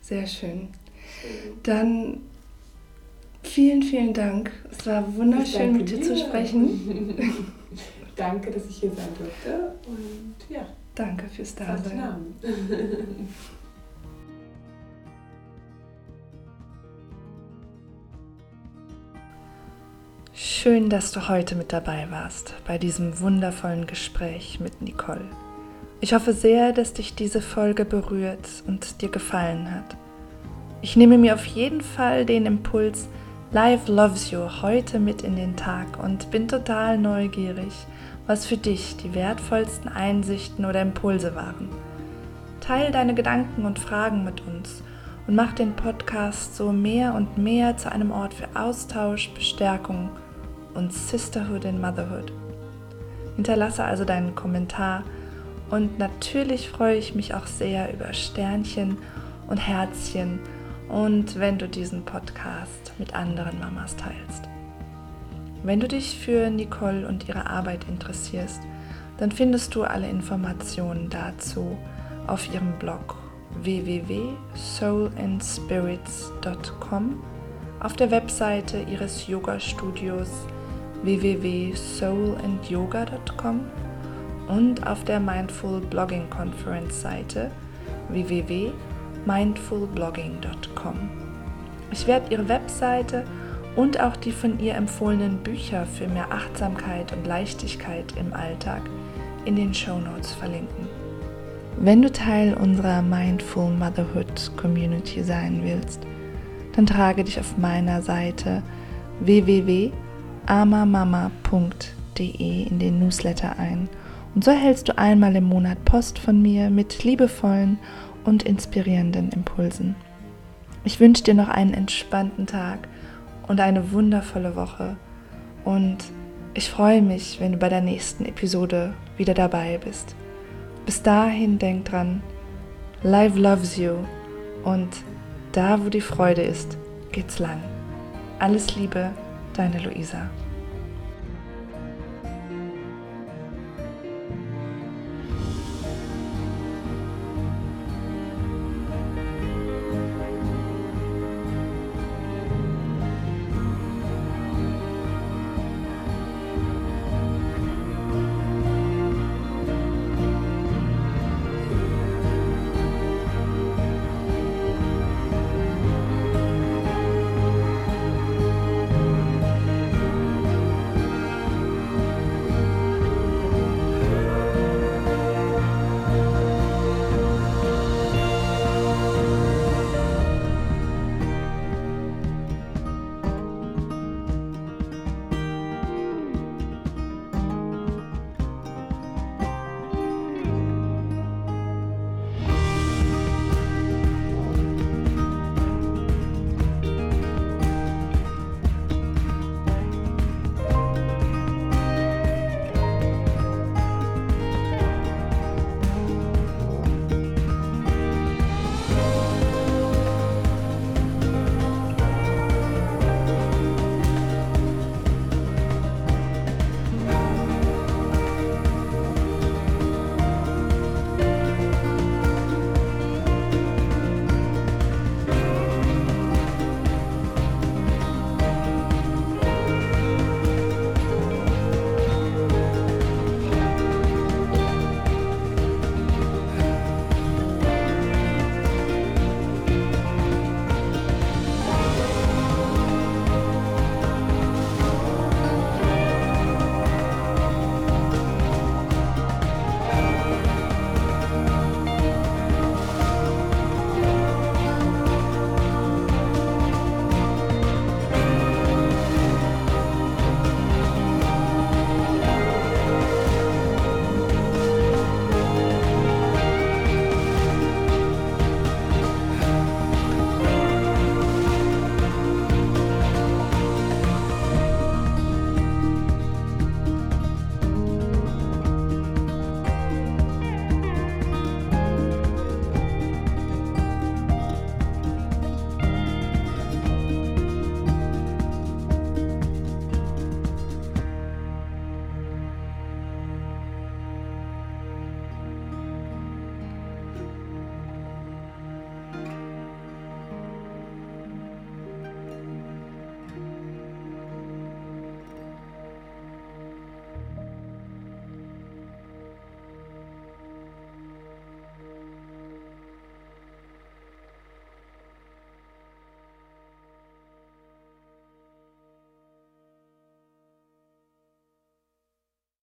Speaker 1: sehr schön. Dann vielen, vielen Dank. Es war wunderschön mit dir zu
Speaker 2: dir.
Speaker 1: sprechen. *laughs*
Speaker 2: danke, dass ich hier sein durfte und ja,
Speaker 1: Danke fürs Dasein. *laughs* Schön, dass du heute mit dabei warst bei diesem wundervollen Gespräch mit Nicole. Ich hoffe sehr, dass dich diese Folge berührt und dir gefallen hat. Ich nehme mir auf jeden Fall den Impuls Life Loves You heute mit in den Tag und bin total neugierig, was für dich die wertvollsten Einsichten oder Impulse waren. Teil deine Gedanken und Fragen mit uns und mach den Podcast so mehr und mehr zu einem Ort für Austausch, Bestärkung und Sisterhood in Motherhood. Hinterlasse also deinen Kommentar und natürlich freue ich mich auch sehr über Sternchen und Herzchen und wenn du diesen Podcast mit anderen Mamas teilst. Wenn du dich für Nicole und ihre Arbeit interessierst, dann findest du alle Informationen dazu auf ihrem Blog www.soulandspirits.com, auf der Webseite ihres Yoga-Studios www.soulandyoga.com und auf der Mindful Blogging Conference Seite www.mindfulblogging.com. Ich werde ihre Webseite und auch die von ihr empfohlenen Bücher für mehr Achtsamkeit und Leichtigkeit im Alltag in den Show Notes verlinken. Wenn du Teil unserer Mindful Motherhood Community sein willst, dann trage dich auf meiner Seite www.amamama.de in den Newsletter ein und so erhältst du einmal im Monat Post von mir mit liebevollen und inspirierenden Impulsen. Ich wünsche dir noch einen entspannten Tag und eine wundervolle Woche und ich freue mich, wenn du bei der nächsten Episode wieder dabei bist. Bis dahin denk dran, Life loves you und da, wo die Freude ist, geht's lang. Alles Liebe, deine Luisa.